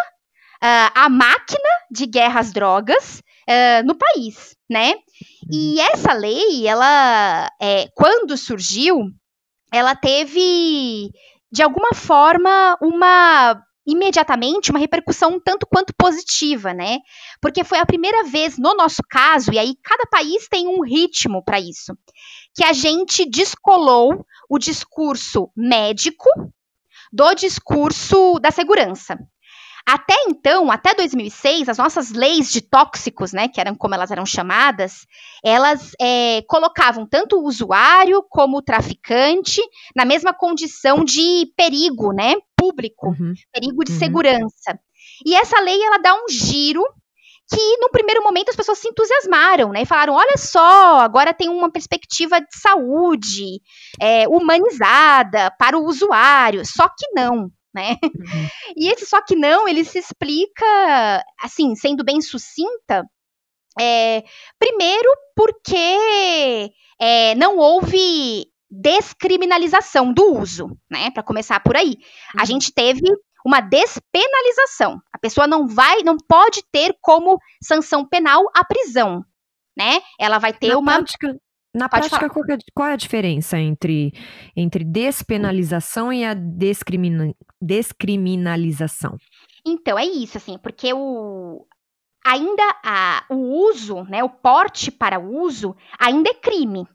uh, a máquina de guerra às drogas uh, no país, né? E uhum. essa lei, ela, é, quando surgiu, ela teve de alguma forma uma imediatamente uma repercussão tanto quanto positiva, né? Porque foi a primeira vez no nosso caso, e aí cada país tem um ritmo para isso, que a gente descolou o discurso médico do discurso da segurança. Até então, até 2006, as nossas leis de tóxicos, né, que eram como elas eram chamadas, elas é, colocavam tanto o usuário como o traficante na mesma condição de perigo, né, público, uhum. perigo de uhum. segurança. E essa lei ela dá um giro que no primeiro momento as pessoas se entusiasmaram, né? E falaram: olha só, agora tem uma perspectiva de saúde é, humanizada para o usuário. Só que não né? Uhum. E esse só que não, ele se explica, assim, sendo bem sucinta, é, primeiro porque é, não houve descriminalização do uso, né? Para começar por aí, uhum. a gente teve uma despenalização. A pessoa não vai, não pode ter como sanção penal a prisão, né? Ela vai ter Na uma prática, na Pode prática, qual é, qual é, a diferença entre, entre despenalização e a descrimina, descriminalização? Então, é isso, assim, porque o, ainda a, o uso, né, o porte para uso, ainda é crime.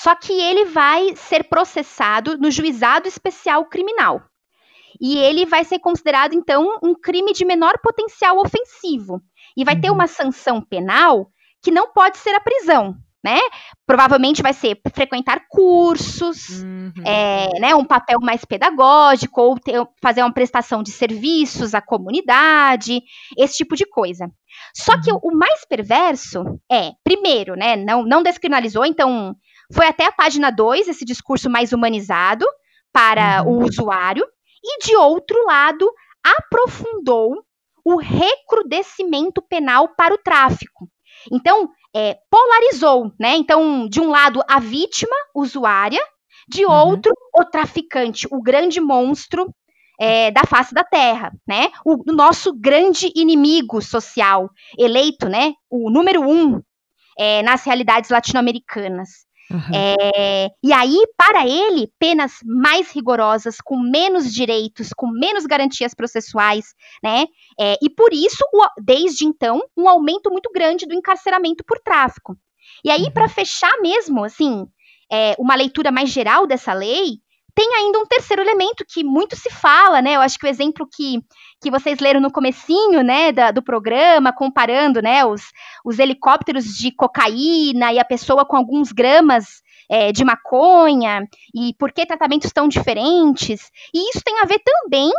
Só que ele vai ser processado no juizado especial criminal. E ele vai ser considerado, então, um crime de menor potencial ofensivo. E vai uhum. ter uma sanção penal que não pode ser a prisão, né? Provavelmente vai ser frequentar cursos, uhum. é, né, um papel mais pedagógico, ou ter, fazer uma prestação de serviços à comunidade, esse tipo de coisa. Só uhum. que o, o, mais perverso é, primeiro, né, não, não descriminalizou, então foi até a página 2 esse discurso mais humanizado para uhum. o usuário, e de outro lado, aprofundou o recrudescimento penal para o tráfico. Então, é, polarizou, né? Então, de um lado, a vítima usuária, de uhum. outro, uhum. o traficante, o grande monstro é, da face da Terra, né? O, o, nosso grande inimigo social, eleito, né? O número um é, nas realidades latino-americanas. Uhum. É, e aí, para ele, penas mais rigorosas, com menos direitos, com menos garantias processuais, né? É, e por isso, o, desde então, um aumento muito grande do encarceramento por tráfico. E aí, uhum. para fechar mesmo, assim, é, uma leitura mais geral dessa lei, tem ainda um terceiro elemento que muito se fala, né? Eu acho que o exemplo que, que vocês leram no comecinho, né, da, do programa, comparando, né, os, os helicópteros de cocaína e a pessoa com alguns gramas é, de maconha e por que tratamentos tão diferentes. E isso tem a ver também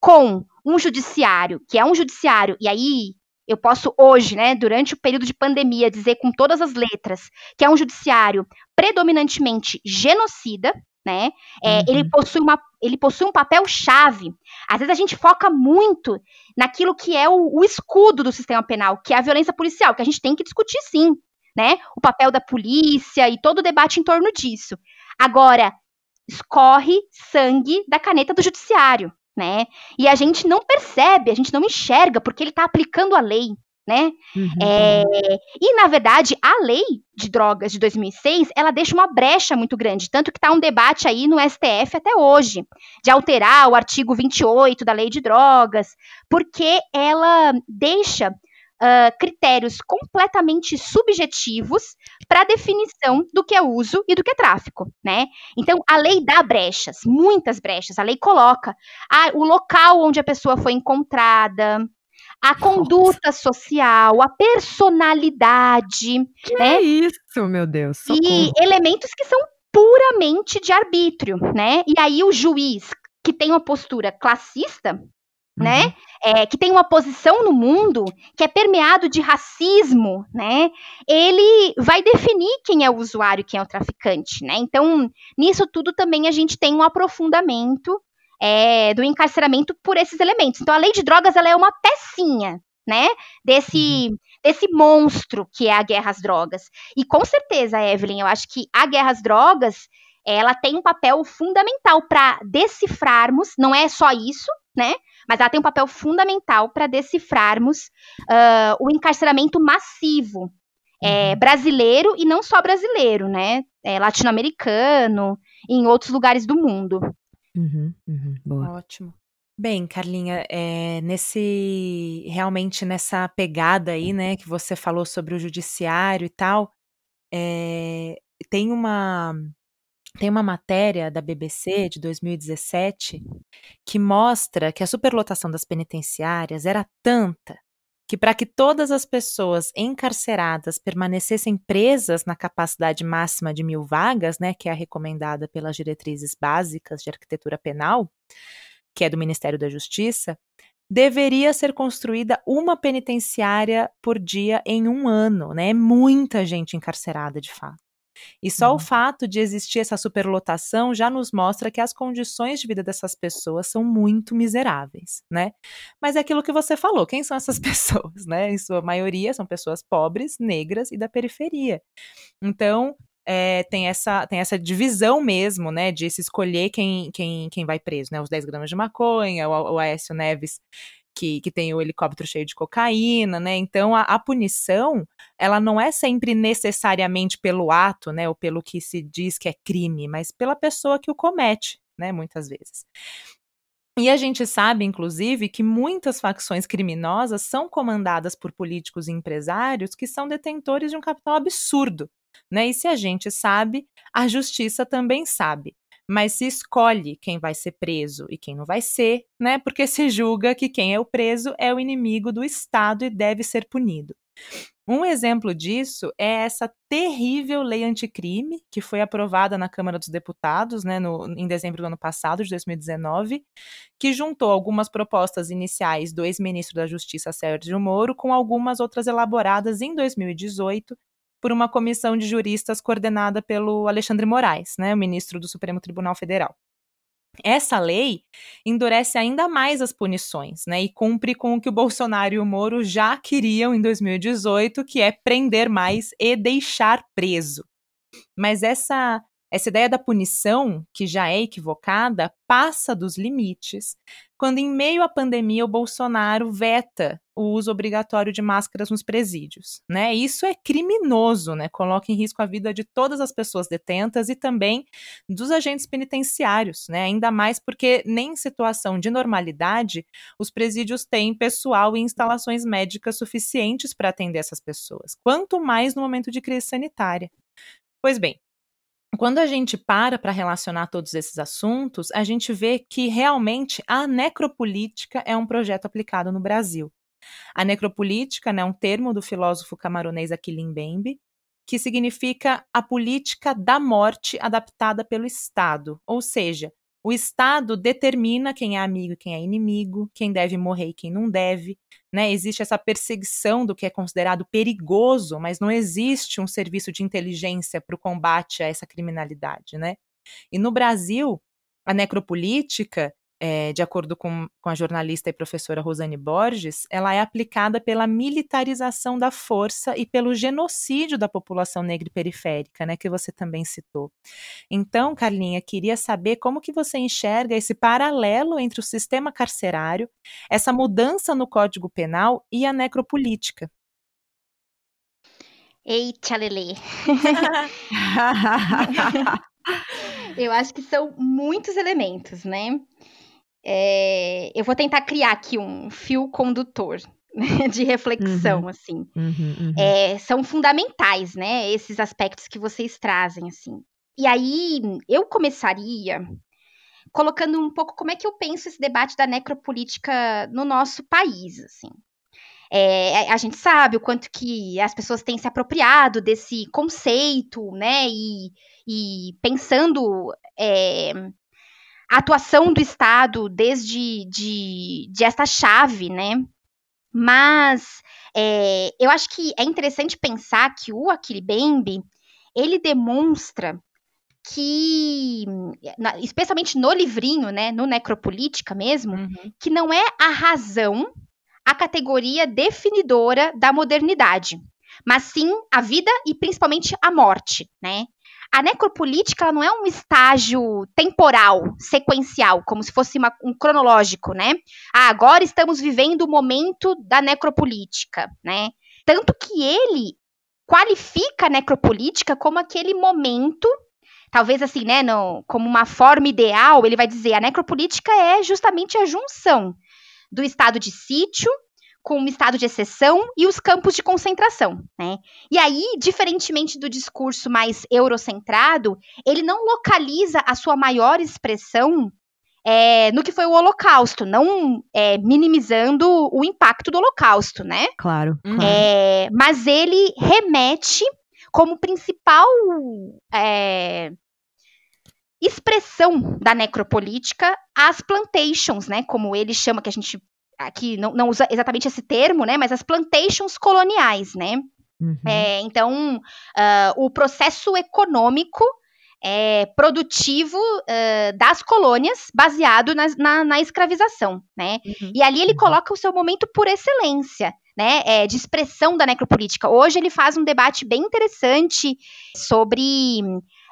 com um judiciário, que é um judiciário, e aí eu posso hoje, né, durante o período de pandemia, dizer com todas as letras que é um judiciário predominantemente genocida, né? É, uhum. ele, possui uma, ele possui um papel-chave. Às vezes a gente foca muito naquilo que é o, o, escudo do sistema penal, que é a violência policial, que a gente tem que discutir sim, né? O papel da polícia e todo o debate em torno disso. Agora, escorre sangue da caneta do judiciário, né? E a gente não percebe, a gente não enxerga, porque ele está aplicando a lei né? Uhum. É, e, na verdade, a lei de drogas de 2006, ela deixa uma brecha muito grande, tanto que está um debate aí no STF até hoje, de alterar o artigo 28 da lei de drogas, porque ela deixa uh, critérios completamente subjetivos para definição do que é uso e do que é tráfico, né? Então, a lei dá brechas, muitas brechas, a lei coloca ah, o local onde a pessoa foi encontrada, a conduta social, a personalidade. Que né? é isso, meu Deus. E socorro. elementos que são puramente de arbítrio, né? E aí o juiz que tem uma postura classista, né? Uhum. É, que tem uma posição no mundo que é permeado de racismo, né? Ele vai definir quem é o usuário, quem é o traficante, né? Então, nisso tudo também a gente tem um aprofundamento é, do encarceramento por esses elementos. Então, a lei de drogas ela é uma pecinha, né? Desse, desse monstro que é a guerra às drogas. E com certeza, Evelyn, eu acho que a guerra às drogas ela tem um papel fundamental para decifrarmos, não é só isso, né? Mas ela tem um papel fundamental para decifrarmos uh, o encarceramento massivo é, brasileiro e não só brasileiro, né? É, Latino-americano, em outros lugares do mundo. Uhum, uhum, boa. Ótimo. Bem, Carlinha, é, nesse realmente nessa pegada aí, né, que você falou sobre o judiciário e tal, é, tem uma tem uma matéria da BBC de 2017 que mostra que a superlotação das penitenciárias era tanta que para que todas as pessoas encarceradas permanecessem presas na capacidade máxima de mil vagas, né, que é a recomendada pelas diretrizes básicas de arquitetura penal, que é do Ministério da Justiça, deveria ser construída uma penitenciária por dia em um ano, né? É muita gente encarcerada de fato. E só Uhum. o fato de existir essa superlotação já nos mostra que as condições de vida dessas pessoas são muito miseráveis, né? Mas é aquilo que você falou, quem são essas pessoas, né? Em sua maioria são pessoas pobres, negras e da periferia. Então, é, tem, essa, tem essa divisão mesmo, né, de se escolher quem, quem, quem vai preso, né? Os 10 gramas de maconha, o, o Aécio Neves que, que tem o helicóptero cheio de cocaína, né? Então a, a, punição ela não é sempre necessariamente pelo ato, né? Ou pelo que se diz que é crime, mas pela pessoa que o comete, né? Muitas vezes. E a gente sabe, inclusive, que muitas facções criminosas são comandadas por políticos e empresários que são detentores de um capital absurdo. Né? E se a gente sabe, a justiça também sabe mas se escolhe quem vai ser preso e quem não vai ser, né? Porque se julga que quem é o preso é o inimigo do Estado e deve ser punido. Um exemplo disso é essa terrível lei anticrime, que foi aprovada na Câmara dos Deputados né, no, em dezembro do ano passado, de 2019, que juntou algumas propostas iniciais do ex-ministro da Justiça Sérgio Moro com algumas outras elaboradas em 2018 por uma comissão de juristas coordenada pelo Alexandre Moraes, né, o ministro do Supremo Tribunal Federal. Essa lei endurece ainda mais as punições, né, e cumpre com o que o Bolsonaro e o Moro já queriam em 2018, que é prender mais e deixar preso. Mas essa essa ideia da punição, que já é equivocada, passa dos limites quando, em meio à pandemia, o Bolsonaro veta o uso obrigatório de máscaras nos presídios. Né? Isso é criminoso, né? coloca em risco a vida de todas as pessoas detentas e também dos agentes penitenciários, né? ainda mais porque nem em situação de normalidade os presídios têm pessoal e instalações médicas suficientes para atender essas pessoas, quanto mais no momento de crise sanitária. Pois bem, quando a gente para para relacionar todos esses assuntos, a gente vê que realmente a necropolítica é um projeto aplicado no Brasil. A necropolítica né, é um termo do filósofo camaronês Aquilin Bembe, que significa a política da morte adaptada pelo Estado, ou seja, o Estado determina quem é amigo e quem é inimigo, quem deve morrer e quem não deve. Né? Existe essa perseguição do que é considerado perigoso, mas não existe um serviço de inteligência para o combate a essa criminalidade. Né? E no Brasil, a necropolítica é, de acordo com, com, a jornalista e professora Rosane Borges, ela é aplicada pela militarização da força e pelo genocídio da população negra e periférica, né, que você também citou. Então, Carlinha, queria saber como que você enxerga esse paralelo entre o sistema carcerário, essa mudança no Código Penal e a necropolítica. Eita, Lele. Eu acho que são muitos elementos, né? É, eu vou tentar criar aqui um fio condutor né, de reflexão, Uhum. assim. Uhum, uhum. É, são fundamentais, né? Esses aspectos que vocês trazem, assim. E aí, eu começaria colocando um pouco como é que eu penso esse debate da necropolítica no nosso país, assim. É, a gente sabe o quanto que as pessoas têm se apropriado desse conceito, né? E, e pensando é, a atuação do Estado desde de, de esta chave, né? Mas é, eu acho que é interessante pensar que o Aquilibembe, ele demonstra que, especialmente no livrinho, né, no Necropolítica mesmo, uhum. que não é a razão a categoria definidora da modernidade, mas sim a vida e principalmente a morte, né? A necropolítica não é um estágio temporal, sequencial, como se fosse uma, um cronológico, né? Ah, agora estamos vivendo o momento da necropolítica, né? Tanto que ele qualifica a necropolítica como aquele momento talvez assim, né, no, como uma forma ideal, ele vai dizer a necropolítica é justamente a junção do estado de sítio com o estado de exceção e os campos de concentração, né? E aí, diferentemente do discurso mais eurocentrado, ele não localiza a sua maior expressão é, no que foi o Holocausto, não é, minimizando o impacto do Holocausto, né? Claro. claro. É, mas ele remete como principal é, expressão da necropolítica as plantations, né? Como ele chama, que a gente aqui não, não usa exatamente esse termo, né? Mas as plantations coloniais, né? Uhum. É, então, uh, o processo econômico é, produtivo uh, das colônias baseado na, na, na escravização, né? Uhum. E ali ele uhum. coloca o seu momento por excelência, né, é, de expressão da necropolítica. Hoje ele faz um debate bem interessante sobre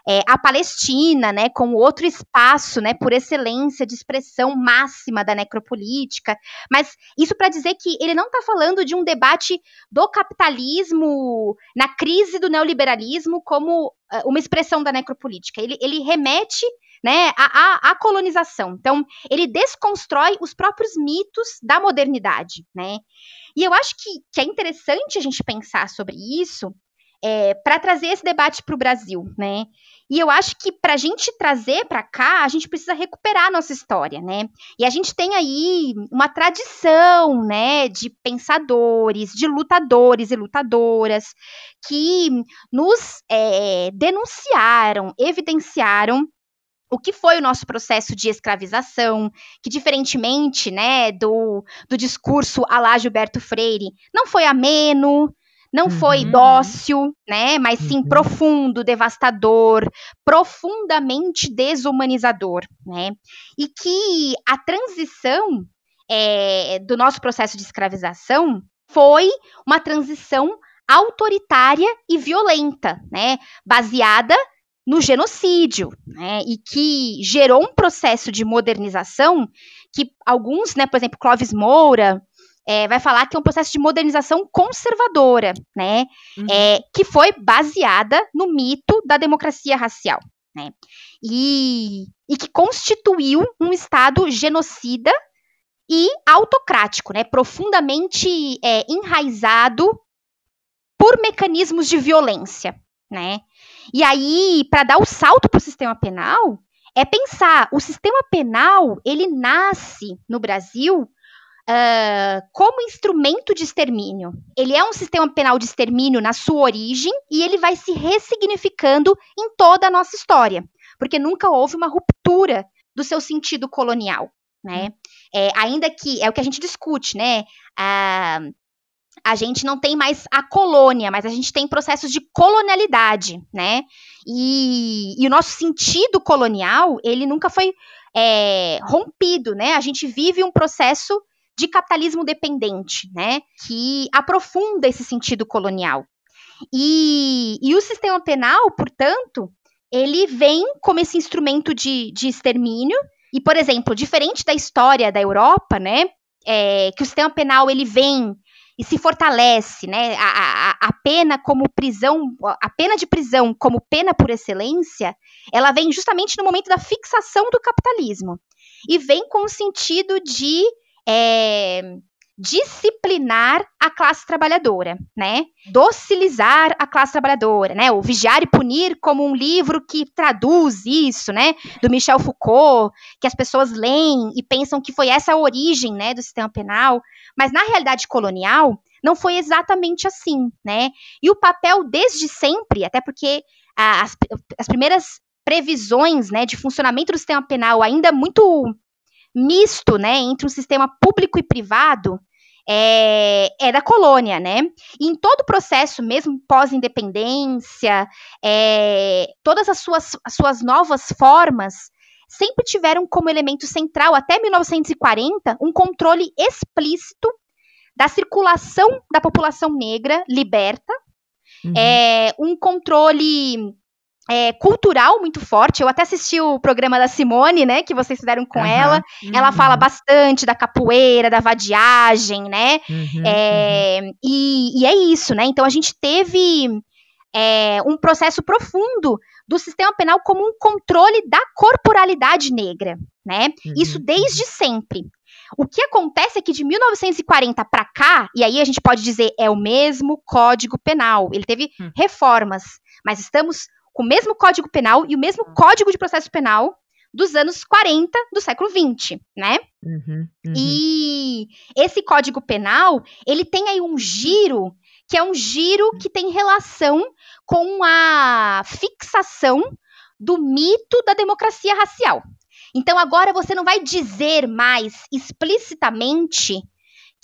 é, a Palestina, né, como outro espaço, né, por excelência de expressão máxima da necropolítica, mas isso para dizer que ele não está falando de um debate do capitalismo na crise do neoliberalismo como uh, uma expressão da necropolítica. Ele, ele remete né, à, à, colonização. Então, ele desconstrói os próprios mitos da modernidade, né? E eu acho que, que é interessante a gente pensar sobre isso é, para trazer esse debate para o Brasil, né? E eu acho que para a gente trazer para cá, a gente precisa recuperar a nossa história, né? E a gente tem aí uma tradição, né, de pensadores, de lutadores e lutadoras que nos é, denunciaram, evidenciaram o que foi o nosso processo de escravização, que diferentemente, né, do, do discurso a lá Gilberto Freire, não foi ameno, não uhum. foi dócil, né? Mas sim uhum. profundo, devastador, profundamente desumanizador, né? E que a transição é, do nosso processo de escravização foi uma transição autoritária e violenta, né? Baseada no genocídio, né, e que gerou um processo de modernização que alguns, né, por exemplo, Clóvis Moura, é, vai falar que é um processo de modernização conservadora, né? Uhum. É, que foi baseada no mito da democracia racial, né? E, e que constituiu um Estado genocida e autocrático, né? Profundamente é, enraizado por mecanismos de violência, né? E aí, para dar o salto para o sistema penal, é pensar o sistema penal ele nasce no Brasil uh, como instrumento de extermínio. Ele é um sistema penal de extermínio na sua origem e ele vai se ressignificando em toda a nossa história, porque nunca houve uma ruptura do seu sentido colonial, né? É, ainda que é o que a gente discute, né? Uh, a gente não tem mais a colônia, mas a gente tem processos de colonialidade, né? E, e o nosso sentido colonial, ele nunca foi é, rompido, né? A gente vive um processo de capitalismo dependente, né? Que aprofunda esse sentido colonial. E, e o sistema penal, portanto, ele vem como esse instrumento de, de extermínio. E, por exemplo, diferente da história da Europa, né? É, que o sistema penal ele vem e se fortalece, né? A, a, a, pena como prisão, a pena de prisão como pena por excelência, ela vem justamente no momento da fixação do capitalismo. E vem com o sentido de é, disciplinar a classe trabalhadora, né? Docilizar a classe trabalhadora, né? O Vigiar e Punir como um livro que traduz isso, né? Do Michel Foucault, que as pessoas leem e pensam que foi essa a origem, né, do sistema penal, mas na realidade colonial não foi exatamente assim, né? E o papel desde sempre, até porque as, as primeiras previsões, né, de funcionamento do sistema penal ainda muito misto, né, entre um sistema público e privado, é, é, da colônia, né? E em todo o processo, mesmo pós-independência, é, todas as suas, as suas novas formas sempre tiveram como elemento central, até 1940, um controle explícito da circulação da população negra liberta, uhum. é, um controle é, cultural muito forte. Eu até assisti o programa da Simone, né, que vocês fizeram com uhum, ela. Uhum. Ela fala bastante da capoeira, da vadiagem, né? Uhum, é, uhum. e, e, é isso, né? Então a gente teve é, um processo profundo do sistema penal como um controle da corporalidade negra, né? Isso uhum, desde uhum. sempre. O que acontece é que de 1940 para cá, e aí a gente pode dizer é o mesmo Código Penal. Ele teve hum. reformas, mas estamos com o mesmo Código Penal e o mesmo. Código de Processo Penal dos anos 40 do século 20, né? Uhum, uhum. E esse Código Penal, ele tem aí um giro, que é um giro que tem relação com a fixação do mito da democracia racial. Então agora você não vai dizer mais explicitamente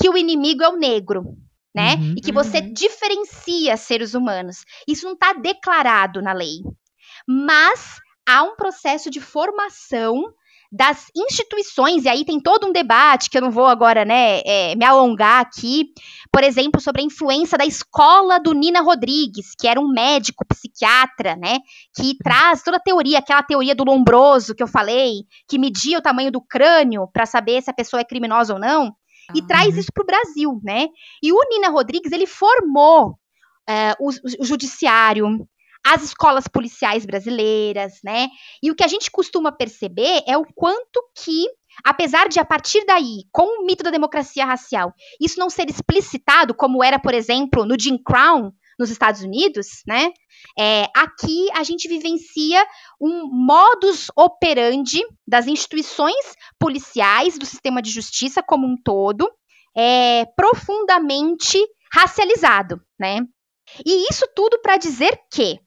que o inimigo é o negro né? Uhum, e que você uhum. diferencia seres humanos. Isso não está declarado na lei. Mas há um processo de formação das instituições, e aí tem todo um debate que eu não vou agora né, é, me alongar aqui, por exemplo, sobre a influência da escola do Nina Rodrigues, que era um médico psiquiatra, né, que traz toda a teoria, aquela teoria do lombroso que eu falei, que media o tamanho do crânio para saber se a pessoa é criminosa ou não e traz isso para o Brasil, né? E o Nina Rodrigues, ele formou uh, o, o judiciário, as escolas policiais brasileiras, né? E o que a gente costuma perceber é o quanto que, apesar de a partir daí, com o mito da democracia racial, isso não ser explicitado, como era, por exemplo, no Jim Crown, nos Estados Unidos, né? É, aqui a gente vivencia um modus operandi das instituições policiais, do sistema de justiça como um todo, é, profundamente racializado, né? E isso tudo para dizer que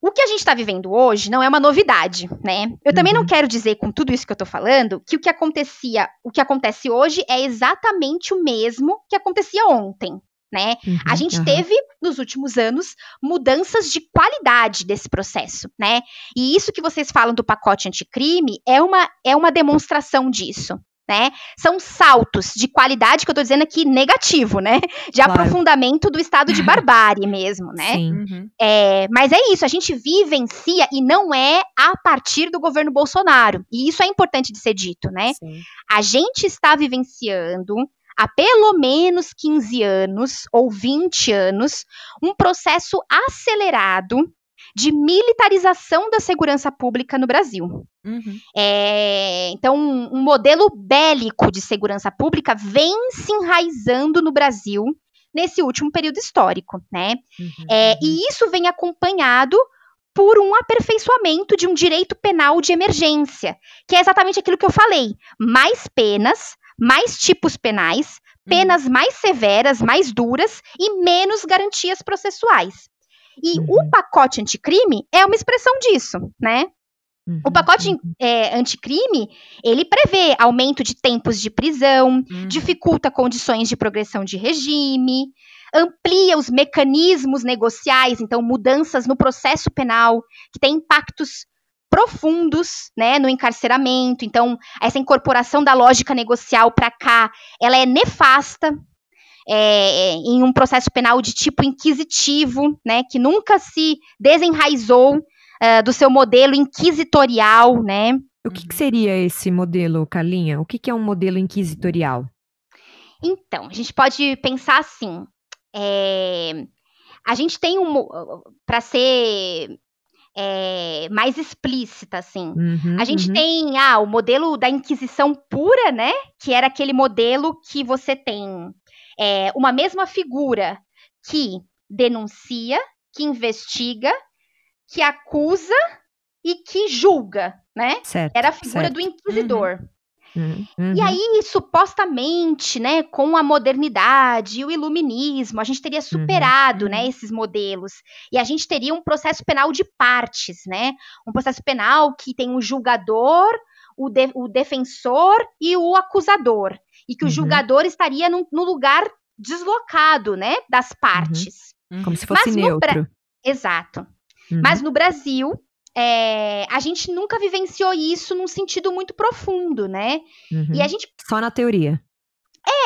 o que a gente está vivendo hoje não é uma novidade, né? Eu também uhum. não quero dizer com tudo isso que eu estou falando que o que acontecia, o que acontece hoje é exatamente o mesmo que acontecia ontem, né? Uhum, a gente uhum. teve nos últimos anos mudanças de qualidade desse processo, né? E isso que vocês falam do pacote anticrime é uma é uma demonstração disso. Né? São saltos de qualidade que eu estou dizendo aqui negativo, né? De claro. aprofundamento do estado de barbárie mesmo, né? Sim. Uhum. É, mas é isso, a gente vivencia e não é a partir do governo Bolsonaro. E isso é importante de ser dito, né? Sim. A gente está vivenciando há pelo menos 15 anos ou 20 anos um processo acelerado de militarização da segurança pública no Brasil. Uhum. É, então, um, modelo bélico de segurança pública vem se enraizando no Brasil nesse último período histórico, né? Uhum. É, e uhum. isso vem acompanhado por um aperfeiçoamento de um direito penal de emergência, que é exatamente aquilo que eu falei: mais penas, mais tipos penais, penas uhum. mais severas, mais duras e menos garantias processuais. E uhum. o pacote anticrime é uma expressão disso, né? Uhum. O pacote uhum. é, anticrime, ele prevê aumento de tempos de prisão, uhum. dificulta condições de progressão de regime, amplia os mecanismos negociais, então mudanças no processo penal, que tem impactos profundos, né, no encarceramento. Então, essa incorporação da lógica negocial para cá, ela é nefasta. É, em um processo penal de tipo inquisitivo, né, que nunca se desenraizou uh, do seu modelo inquisitorial, né? O que, que seria esse modelo, Carlinha? O que, que, é um modelo inquisitorial? Então, a gente pode pensar assim: é, a gente tem um, para ser é, mais explícita, assim. Uhum, a gente uhum. tem ah, o modelo da Inquisição pura, né? Que era aquele modelo que você tem é, uma mesma figura que denuncia, que investiga, que acusa e que julga, né? Certo, Era a figura certo. do inquisidor. Uhum, E uhum. aí, supostamente, né, com a modernidade e o iluminismo, a gente teria superado, uhum. né, esses modelos. E a gente teria um processo penal de partes, né? Um processo penal que tem um julgador, o, de- o defensor e o acusador. E que Uhum. o julgador estaria num, num lugar deslocado, né, das partes. Como se fosse Mas no neutro. Exato. Uhum. Mas no Brasil, é, a gente nunca vivenciou isso num sentido muito profundo, né? Uhum. E a gente Só na teoria.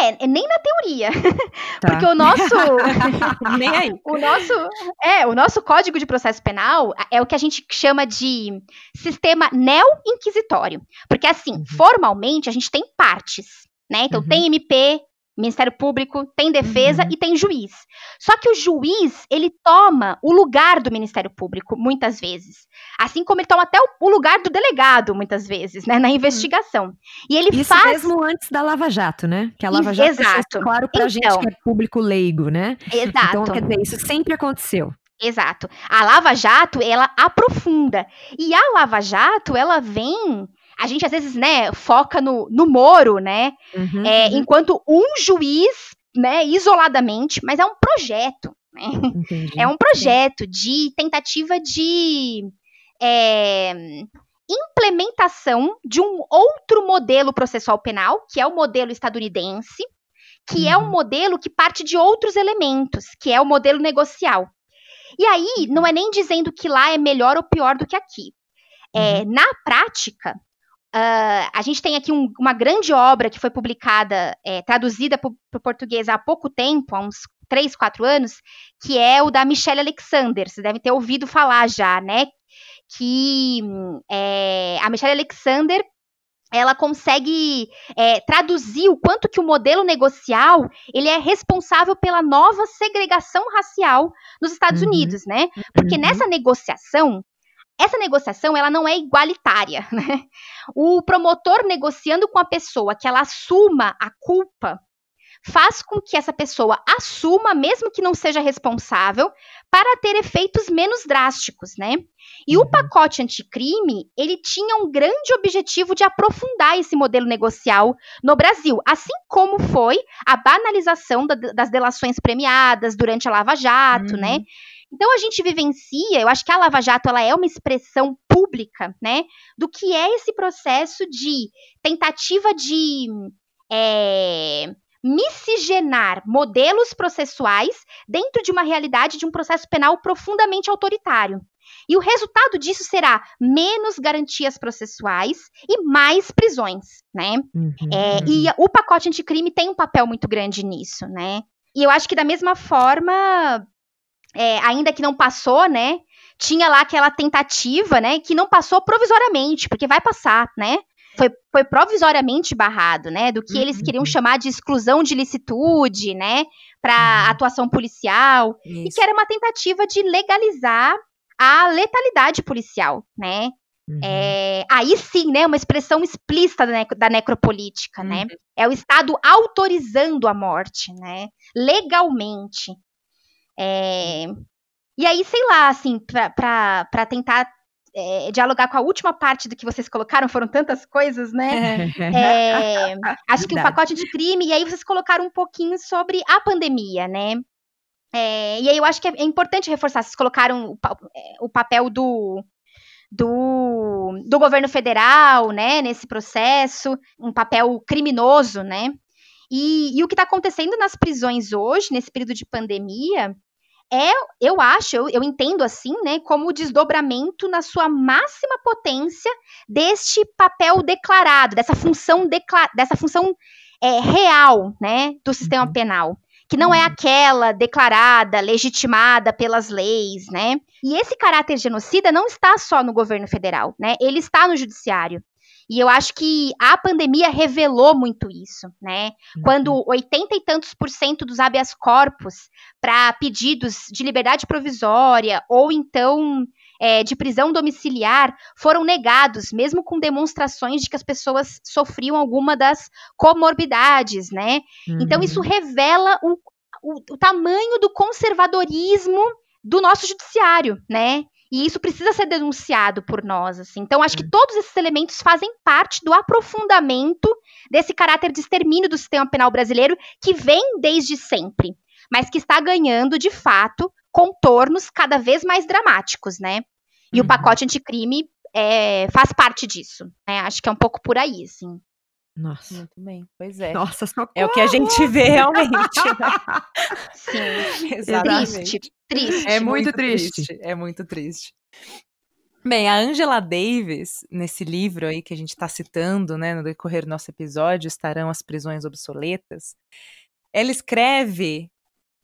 é, nem na teoria, Tá. porque o nosso Nem aí. o nosso é, o nosso Código de Processo Penal é o que a gente chama de sistema neo-inquisitório. Porque assim, formalmente a gente tem partes, né? Então Uhum. tem MP, Ministério Público, tem defesa Uhum. e tem juiz. Só que o juiz, ele toma o lugar do Ministério Público muitas vezes. Assim como ele toma até o, lugar do delegado muitas vezes, né, na investigação. E ele Isso faz mesmo antes da Lava Jato, né? Que a Lava Jato exato. claro pra gente Então. que é público leigo, né? exato. Então, quer dizer, isso sempre aconteceu. Exato. A Lava Jato, ela aprofunda. E a Lava Jato, ela vem. A gente às vezes, né, foca no, no Moro, né? Uhum, é, uhum. Enquanto um juiz, né, isoladamente, mas é um projeto. Né? Entendi. É um projeto de tentativa de é, implementação de um outro modelo processual penal, que é o modelo estadunidense, que é um Uhum. modelo que parte de outros elementos, que é o modelo negocial. E aí, não é nem dizendo que lá é melhor ou pior do que aqui. É, Na prática, ah, a gente tem aqui um- uma grande obra que foi publicada, é, traduzida para o português há pouco tempo, há uns 3, 4 anos, que é o da Michelle Alexander. Vocês devem ter ouvido falar já, né? Que é, a Michelle Alexander ela consegue é, traduzir o quanto que o modelo negocial ele é responsável pela nova segregação racial nos Estados Uhum. Unidos, né? Porque Uhum. nessa negociação, essa negociação ela não é igualitária, né? O promotor negociando com a pessoa que ela assuma a culpa faz com que essa pessoa assuma, mesmo que não seja responsável, para ter efeitos menos drásticos, né? E o Uhum. pacote anticrime, ele tinha um grande objetivo de aprofundar esse modelo negocial no Brasil, assim como foi a banalização da- das delações premiadas durante a Lava Jato, Uhum. né? Então a gente vivencia, eu acho que a Lava Jato ela é uma expressão pública, né, do que é esse processo de tentativa de é, miscigenar modelos processuais dentro de uma realidade de um processo penal profundamente autoritário. E o resultado disso será menos garantias processuais e mais prisões, né? Uhum, É. E o pacote anticrime tem um papel muito grande nisso, né? E eu acho que da mesma forma, é, ainda que não passou, né? Tinha lá aquela tentativa, né? Que não passou provisoriamente, porque vai passar, né? Foi, foi provisoriamente barrado, né? Do que eles queriam Uhum. chamar de exclusão de licitude, né? Para Uhum. atuação policial. E Isso. que era uma tentativa de legalizar a letalidade policial, né? Uhum. É, aí sim, né, uma expressão explícita da, da necropolítica, né? Uhum. É o Estado autorizando a morte, né? Legalmente. É, e aí, sei lá, assim, para tentar é, dialogar com a última parte do que vocês colocaram, foram tantas coisas, né? É, acho que o Verdade. pacote de crime, e aí vocês colocaram um pouquinho sobre a pandemia, né? E aí eu acho que é, é importante reforçar, vocês colocaram o, o papel do, do, do governo federal, né, nesse processo, um papel criminoso, né? E, e o que está acontecendo nas prisões hoje, nesse período de pandemia, é, eu acho, eu, eu entendo assim, né, como o desdobramento na sua máxima potência deste papel declarado, dessa função, decla dessa função é, real, né, do sistema Uhum. penal. Que não é aquela declarada, legitimada pelas leis, né? E esse caráter genocida não está só no governo federal, né? Ele está no judiciário. E eu acho que a pandemia revelou muito isso, né? Quando 80 e tantos por cento dos habeas corpus para pedidos de liberdade provisória ou então é, de prisão domiciliar foram negados, mesmo com demonstrações de que as pessoas sofriam alguma das comorbidades, né? Uhum. Então isso uhum. revela o, o, o tamanho do conservadorismo do nosso judiciário, né? E isso precisa ser denunciado por nós, assim. Então, acho que todos esses elementos fazem parte do aprofundamento desse caráter de extermínio do sistema penal brasileiro que vem desde sempre, mas que está ganhando, de fato, contornos cada vez mais dramáticos, né? E uhum. o pacote anticrime é, faz parte disso. Né? Acho que é um pouco por aí, assim. Nossa. Muito bem, pois é. Nossa, socorro. É o que a gente vê realmente. Né? Sim, exatamente. Triste, triste. É muito, muito triste. triste. É muito triste. Bem, a Angela Davis, nesse livro aí que a gente está citando, né, no decorrer do nosso episódio, estarão as prisões obsoletas. Ela escreve,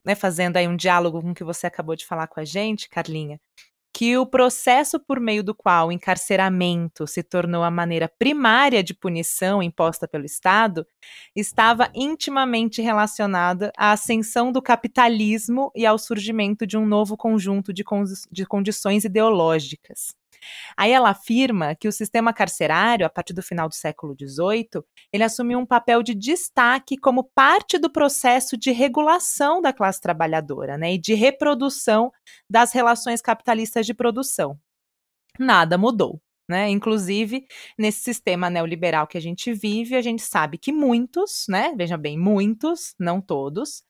né, fazendo aí um diálogo com o que você acabou de falar com a gente, Carlinha, que o processo por meio do qual o encarceramento se tornou a maneira primária de punição imposta pelo Estado estava intimamente relacionada à ascensão do capitalismo e ao surgimento de um novo conjunto de, de condições ideológicas. Aí ela afirma que o sistema carcerário, a partir do final do século XVIII, ele assumiu um papel de destaque como parte do processo de regulação da classe trabalhadora né, e de reprodução das relações capitalistas de produção. Nada mudou. Né? Inclusive, nesse sistema neoliberal que a gente vive, a gente sabe que muitos, né? Veja bem, muitos, não todos,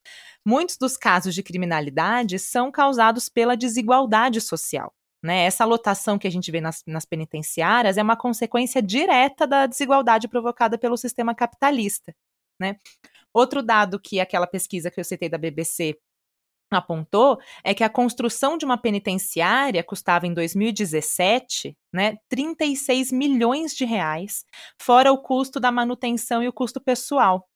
muitos dos casos de criminalidade são causados pela desigualdade social. Né? Essa lotação que a gente vê nas, nas penitenciárias é uma consequência direta da desigualdade provocada pelo sistema capitalista. Né? Outro dado que aquela pesquisa que eu citei da BBC apontou é que a construção de uma penitenciária custava em 2017, né, 36 milhões de reais, fora o custo da manutenção e o custo pessoal.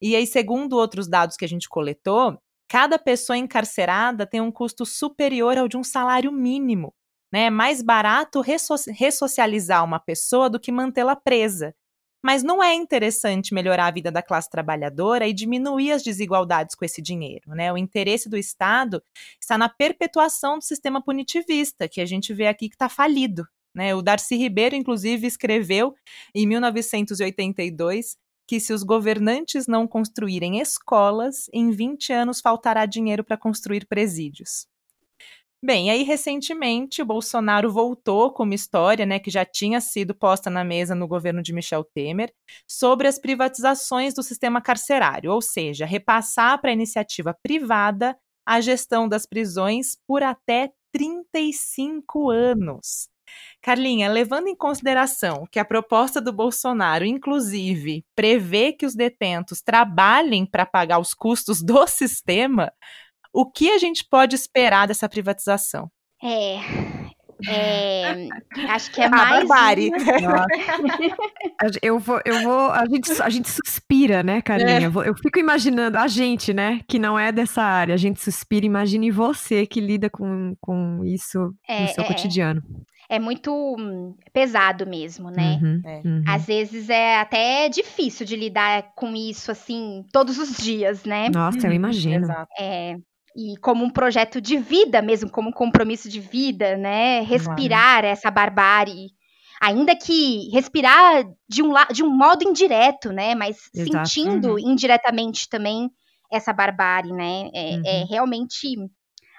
E aí, segundo outros dados que a gente coletou, cada pessoa encarcerada tem um custo superior ao de um salário mínimo. Né? É mais barato ressocializar uma pessoa do que mantê-la presa. Mas não é interessante melhorar a vida da classe trabalhadora e diminuir as desigualdades com esse dinheiro. Né? O interesse do Estado está na perpetuação do sistema punitivista, que a gente vê aqui que está falido. Né? O Darcy Ribeiro, inclusive, escreveu em 1982 que se os governantes não construírem escolas, em 20 anos faltará dinheiro para construir presídios. Bem, aí recentemente o Bolsonaro voltou com uma história, né, que já tinha sido posta na mesa no governo de Michel Temer, sobre as privatizações do sistema carcerário, ou seja, repassar para a iniciativa privada a gestão das prisões por até 35 anos. Carlinha, levando em consideração que a proposta do Bolsonaro, inclusive, prevê que os detentos trabalhem para pagar os custos do sistema, o que a gente pode esperar dessa privatização? É, é, acho que é ah, mais. Barbárie. eu vou, eu vou. A gente, a gente suspira, né, Carlinha? É. Eu fico imaginando, a gente, né, que não é dessa área, a gente suspira, imagine você que lida com, com isso é, no seu é, cotidiano. É muito hum, pesado mesmo, né? Uhum, é. uhum. Às vezes é até difícil de lidar com isso, assim, todos os dias, né? Nossa, eu imagino. É, e como um projeto de vida mesmo, como um compromisso de vida, né? Respirar uhum. essa barbárie. Ainda que respirar de um, de um modo indireto, né? Mas Exato. sentindo uhum. indiretamente também essa barbárie, né? É, é uhum. é realmente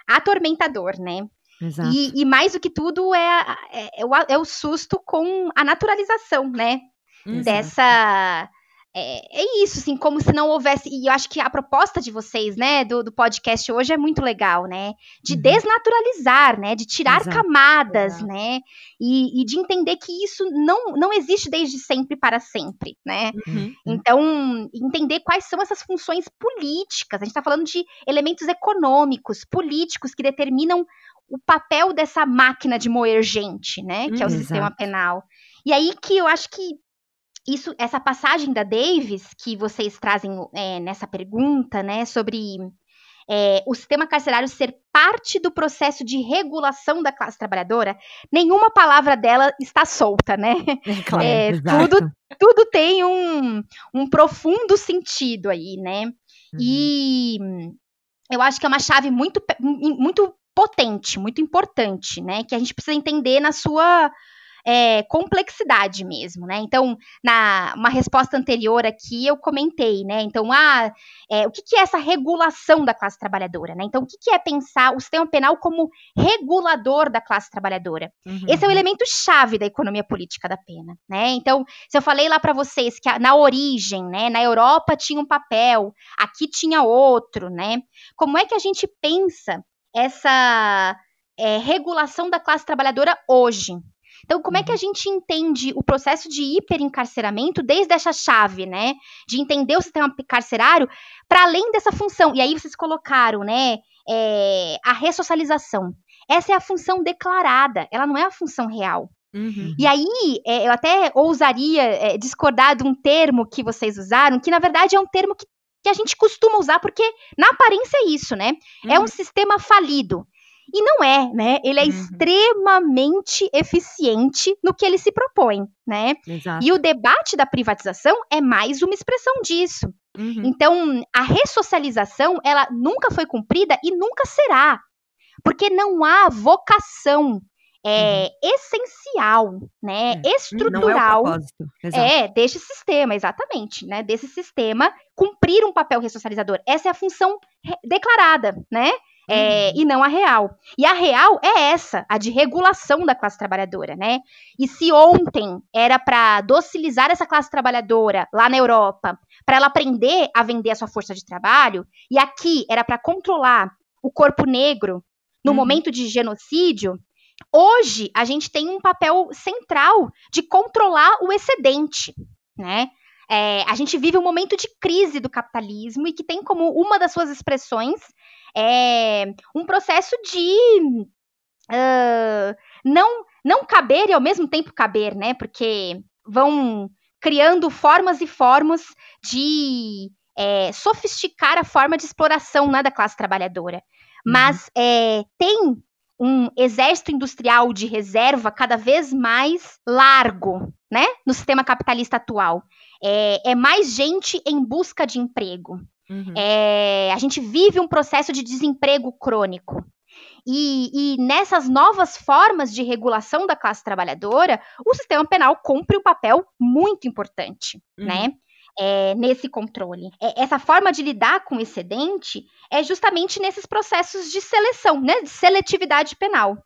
atormentador, né? Exato. E, e, mais do que tudo é, é, é, o, é o susto com a naturalização, né? Exato. Dessa é, é, isso, assim, como se não houvesse. E eu acho que a proposta de vocês, né, do, do podcast hoje é muito legal, né? De uhum. desnaturalizar, né? De tirar Exato. camadas, Exato. né? E, e, de entender que isso não, não existe desde sempre para sempre, né? Uhum. Então, entender quais são essas funções políticas. A gente está falando de elementos econômicos, políticos, que determinam o papel dessa máquina de moer gente, né? Que é o uhum. sistema penal. E aí que eu acho que isso, essa passagem da Davis que vocês trazem é, nessa pergunta, né, sobre é, o sistema carcerário ser parte do processo de regulação da classe trabalhadora, nenhuma palavra dela está solta, né? É, claro, é, tudo, tudo tem um, um profundo sentido aí, né? Uhum. E eu acho que é uma chave muito, muito potente, muito importante, né? Que a gente precisa entender na sua é, complexidade mesmo, né? Então, na uma resposta anterior aqui, eu comentei, né? Então, ah, é, o que, que, é essa regulação da classe trabalhadora, né? Então, o que, que, é pensar o sistema penal como regulador da classe trabalhadora? Uhum. Esse é o elemento chave da economia política da pena, né? Então, se eu falei lá para vocês que na origem, né, na Europa tinha um papel, aqui tinha outro, né? Como é que a gente pensa essa é, regulação da classe trabalhadora hoje, então, como é que a uhum. gente entende o processo de hiperencarceramento desde essa chave, né? De entender o sistema carcerário para além dessa função. E aí vocês colocaram, né? É, a ressocialização. Essa é a função declarada, ela não é a função real. Uhum. E aí, é, eu até ousaria é, discordar de um termo que vocês usaram, que na verdade é um termo que, que a gente costuma usar, porque na aparência é isso, né? Uhum. É um uhum. sistema falido. E não é, né? Ele é uhum. extremamente eficiente no que ele se propõe, né? Exato. E o debate da privatização é mais uma expressão disso. Uhum. Então, a ressocialização, ela nunca foi cumprida e nunca será. Porque não há vocação é, uhum. essencial, né, é. estrutural, é, é, deste sistema, exatamente, né, desse sistema cumprir um papel ressocializador. Essa é a função declarada, né, é, uhum. e não a real. E a real é essa, a de regulação da classe trabalhadora, né? E se ontem era para docilizar essa classe trabalhadora lá na Europa, para ela aprender a vender a sua força de trabalho, e aqui era para controlar o corpo negro no uhum. momento de genocídio, hoje a gente tem um papel central de controlar o excedente, né? É, a gente vive um momento de crise do capitalismo e que tem como uma das suas expressões é, um processo de uh, não, não caber e ao mesmo tempo caber, né? Porque vão criando formas e formas de é, sofisticar a forma de exploração né, da classe trabalhadora. Uhum. Mas é, tem um exército industrial de reserva cada vez mais largo, né? No sistema capitalista atual. É, é mais gente em busca de emprego. Uhum. É, a gente vive um processo de desemprego crônico. E, e, nessas novas formas de regulação da classe trabalhadora, o sistema penal cumpre um papel muito importante, uhum. né? É, nesse controle. É, essa forma de lidar com o excedente é justamente nesses processos de seleção, né? De seletividade penal.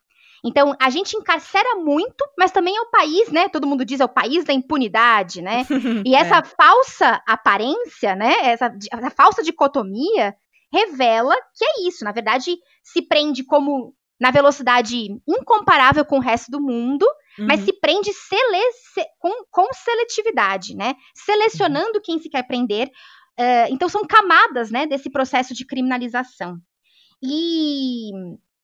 Então, a gente encarcera muito, mas também é o país, né? Todo mundo diz é o país da impunidade, né? E essa é. falsa aparência, né? Essa, essa falsa dicotomia revela que é isso. Na verdade, se prende como na velocidade incomparável com o resto do mundo, uhum. mas se prende sele com, com, seletividade, né? Selecionando quem se quer prender. Uh, então, são camadas, né, desse processo de criminalização. E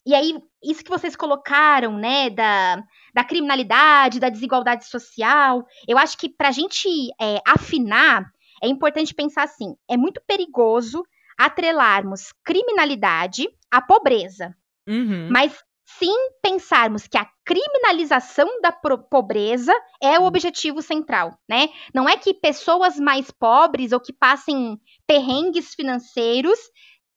e aí, isso que vocês colocaram, né, da, da criminalidade, da desigualdade social, eu acho que para a gente é, afinar, é importante pensar assim: é muito perigoso atrelarmos criminalidade à pobreza. Uhum. Mas sim pensarmos que a criminalização da pobreza é o objetivo central, né? Não é que pessoas mais pobres ou que passem perrengues financeiros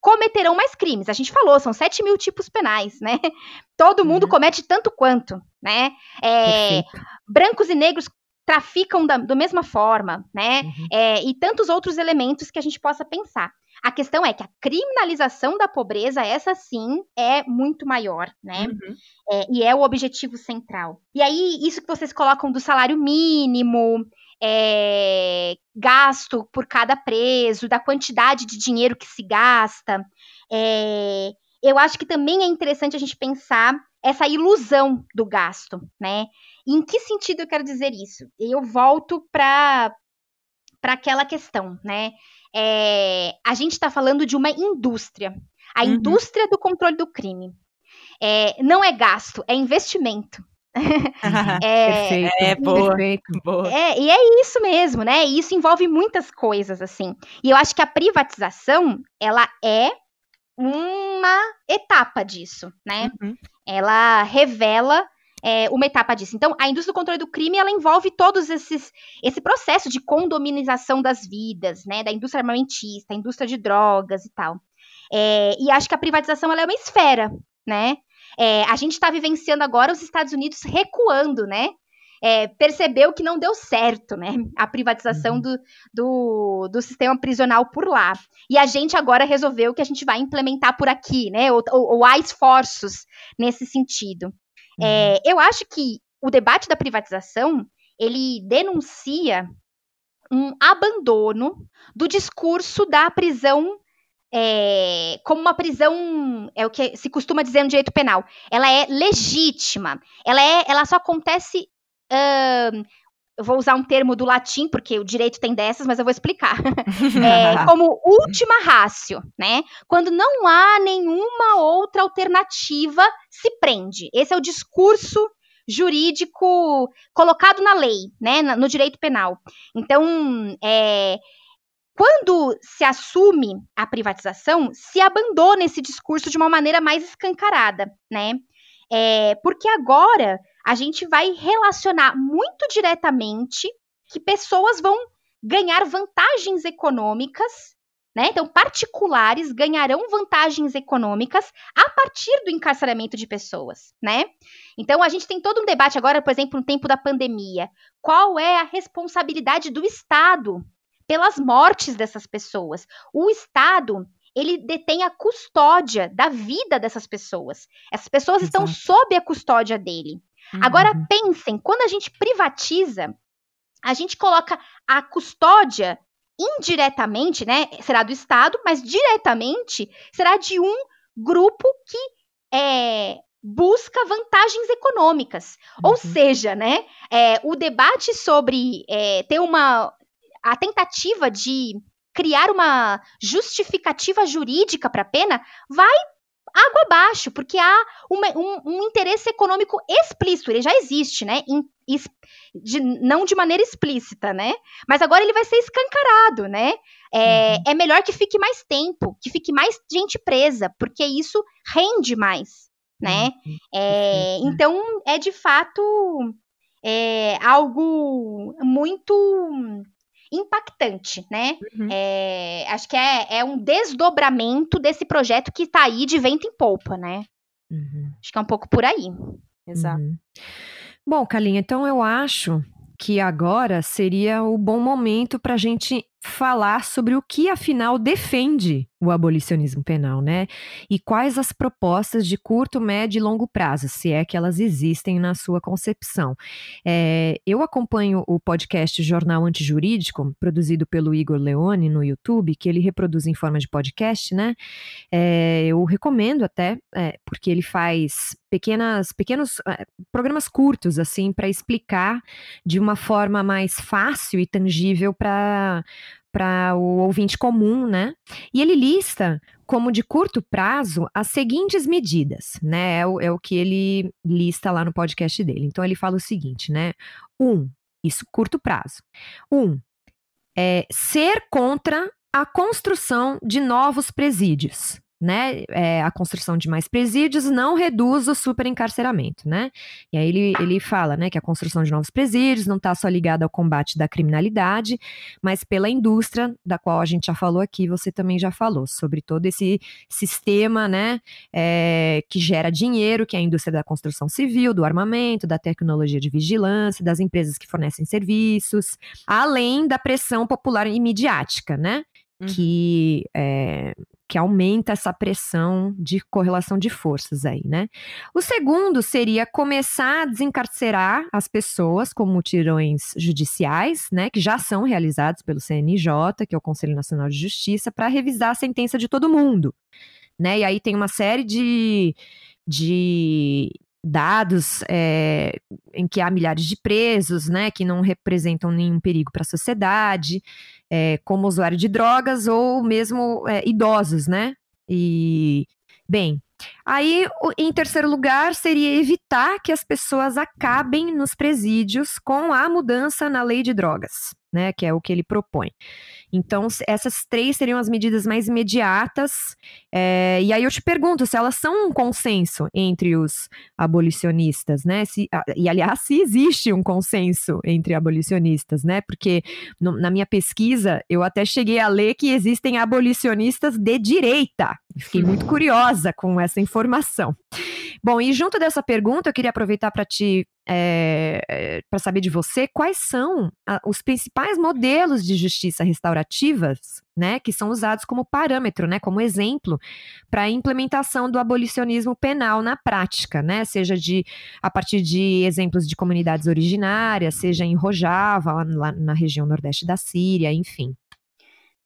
cometerão mais crimes. A gente falou, são 7 mil tipos penais, né? Todo mundo uhum. comete tanto quanto, né? É, brancos e negros traficam da, da mesma forma, né? Uhum. É, e tantos outros elementos que a gente possa pensar. A questão é que a criminalização da pobreza, essa sim, é muito maior, né? Uhum. É, e é o objetivo central. E aí, isso que vocês colocam do salário mínimo, é, gasto por cada preso, da quantidade de dinheiro que se gasta. É, eu acho que também é interessante a gente pensar essa ilusão do gasto, né? E em que sentido eu quero dizer isso? Eu volto para para aquela questão, né? É, a gente está falando de uma indústria, a uhum. indústria do controle do crime. É, não é gasto, é investimento. é, perfeito, é boa, perfeito. boa. É, e é isso mesmo, né? E isso envolve muitas coisas, assim. E eu acho que a privatização, ela é uma etapa disso, né? Uhum. Ela revela é, uma etapa disso. Então, a indústria do controle do crime, ela envolve todos esses esse processo de condominização das vidas, né? Da indústria armamentista, indústria de drogas e tal. É, e acho que a privatização ela é uma esfera né? É, a gente está vivenciando agora os Estados Unidos recuando, né? É, percebeu que não deu certo, né? A privatização uhum. do, do, do, sistema prisional por lá. E a gente agora resolveu que a gente vai implementar por aqui, né? Ou, ou, ou há esforços nesse sentido. É, uhum. É, eu acho que o debate da privatização ele denuncia um abandono do discurso da prisão é, como uma prisão, é o que se costuma dizer no direito penal, ela é legítima, ela, é, ela só acontece, eu vou usar um termo do latim, porque o direito tem dessas, mas eu vou explicar, é, como última rácio, né, quando não há nenhuma outra alternativa, se prende, esse é o discurso jurídico colocado na lei, né, no direito penal. Então, é, quando se assume a privatização, se abandona esse discurso de uma maneira mais escancarada, né? É, porque agora a gente vai relacionar muito diretamente que pessoas vão ganhar vantagens econômicas né? Então, particulares ganharão vantagens econômicas a partir do encarceramento de pessoas, né? Então, a gente tem todo um debate agora, por exemplo, no tempo da pandemia. Qual é a responsabilidade do Estado pelas mortes dessas pessoas? O Estado, ele detém a custódia da vida dessas pessoas. Essas pessoas Exato. estão sob a custódia dele. Uhum. Agora, pensem, quando a gente privatiza, a gente coloca a custódia indiretamente, né, será do Estado, mas diretamente será de um grupo que é, busca vantagens econômicas. Uhum. Ou seja, né, é, o debate sobre é, ter uma a tentativa de criar uma justificativa jurídica para a pena vai água abaixo, porque há uma, um, um, interesse econômico explícito, ele já existe, né? In, is, de, não de maneira explícita, né? Mas agora ele vai ser escancarado, né? É, uhum. é melhor que fique mais tempo, que fique mais gente presa, porque isso rende mais, né? Uhum. É, então, é de fato é, algo muito impactante, né? Uhum. É, acho que é, é, um desdobramento desse projeto que está aí de vento em polpa, né? Uhum. Acho que é um pouco por aí. Exato. Uhum. Bom, Kalinha, então eu acho que agora seria o bom momento para a gente falar sobre o que afinal defende o abolicionismo penal, né? E quais as propostas de curto, médio e longo prazo, se é que elas existem na sua concepção. É, eu acompanho o podcast Jornal Antijurídico, produzido pelo Igor Leone no YouTube, que ele reproduz em forma de podcast, né? É, eu recomendo até, é, porque ele faz pequenas, pequenos é, programas curtos, assim, para explicar de uma forma mais fácil e tangível para para o ouvinte comum, né? E ele lista como de curto prazo as seguintes medidas, né? É o, é o que ele lista lá no podcast dele. Então ele fala o seguinte, né? Um, isso curto prazo. Um, é ser contra a construção de novos presídios né, é, a construção de mais presídios não reduz o superencarceramento, né? E aí ele, ele fala, né, que a construção de novos presídios não está só ligada ao combate da criminalidade, mas pela indústria, da qual a gente já falou aqui, você também já falou, sobre todo esse sistema, né, é, que gera dinheiro, que é a indústria da construção civil, do armamento, da tecnologia de vigilância, das empresas que fornecem serviços, além da pressão popular e midiática, né? Uhum. Que é, que aumenta essa pressão de correlação de forças aí, né? O segundo seria começar a desencarcerar as pessoas com mutirões judiciais, né, que já são realizados pelo CNJ, que é o Conselho Nacional de Justiça, para revisar a sentença de todo mundo, né? E aí tem uma série de, de dados é, em que há milhares de presos, né, que não representam nenhum perigo para a sociedade, é, como usuário de drogas ou mesmo é, idosos, né? E, bem, aí em terceiro lugar seria evitar que as pessoas acabem nos presídios com a mudança na lei de drogas, né, que é o que ele propõe. Então, essas três seriam as medidas mais imediatas. É, e aí eu te pergunto se elas são um consenso entre os abolicionistas, né? Se, e, aliás, se existe um consenso entre abolicionistas, né? Porque no, na minha pesquisa, eu até cheguei a ler que existem abolicionistas de direita. Fiquei muito curiosa com essa informação. Bom, e junto dessa pergunta, eu queria aproveitar para te é, é para saber de você quais são a, os principais modelos de justiça restaurativas, né, que são usados como parâmetro, né, como exemplo para a implementação do abolicionismo penal na prática, né, seja de a partir de exemplos de comunidades originárias, seja em Rojava, lá, lá na região nordeste da Síria, enfim.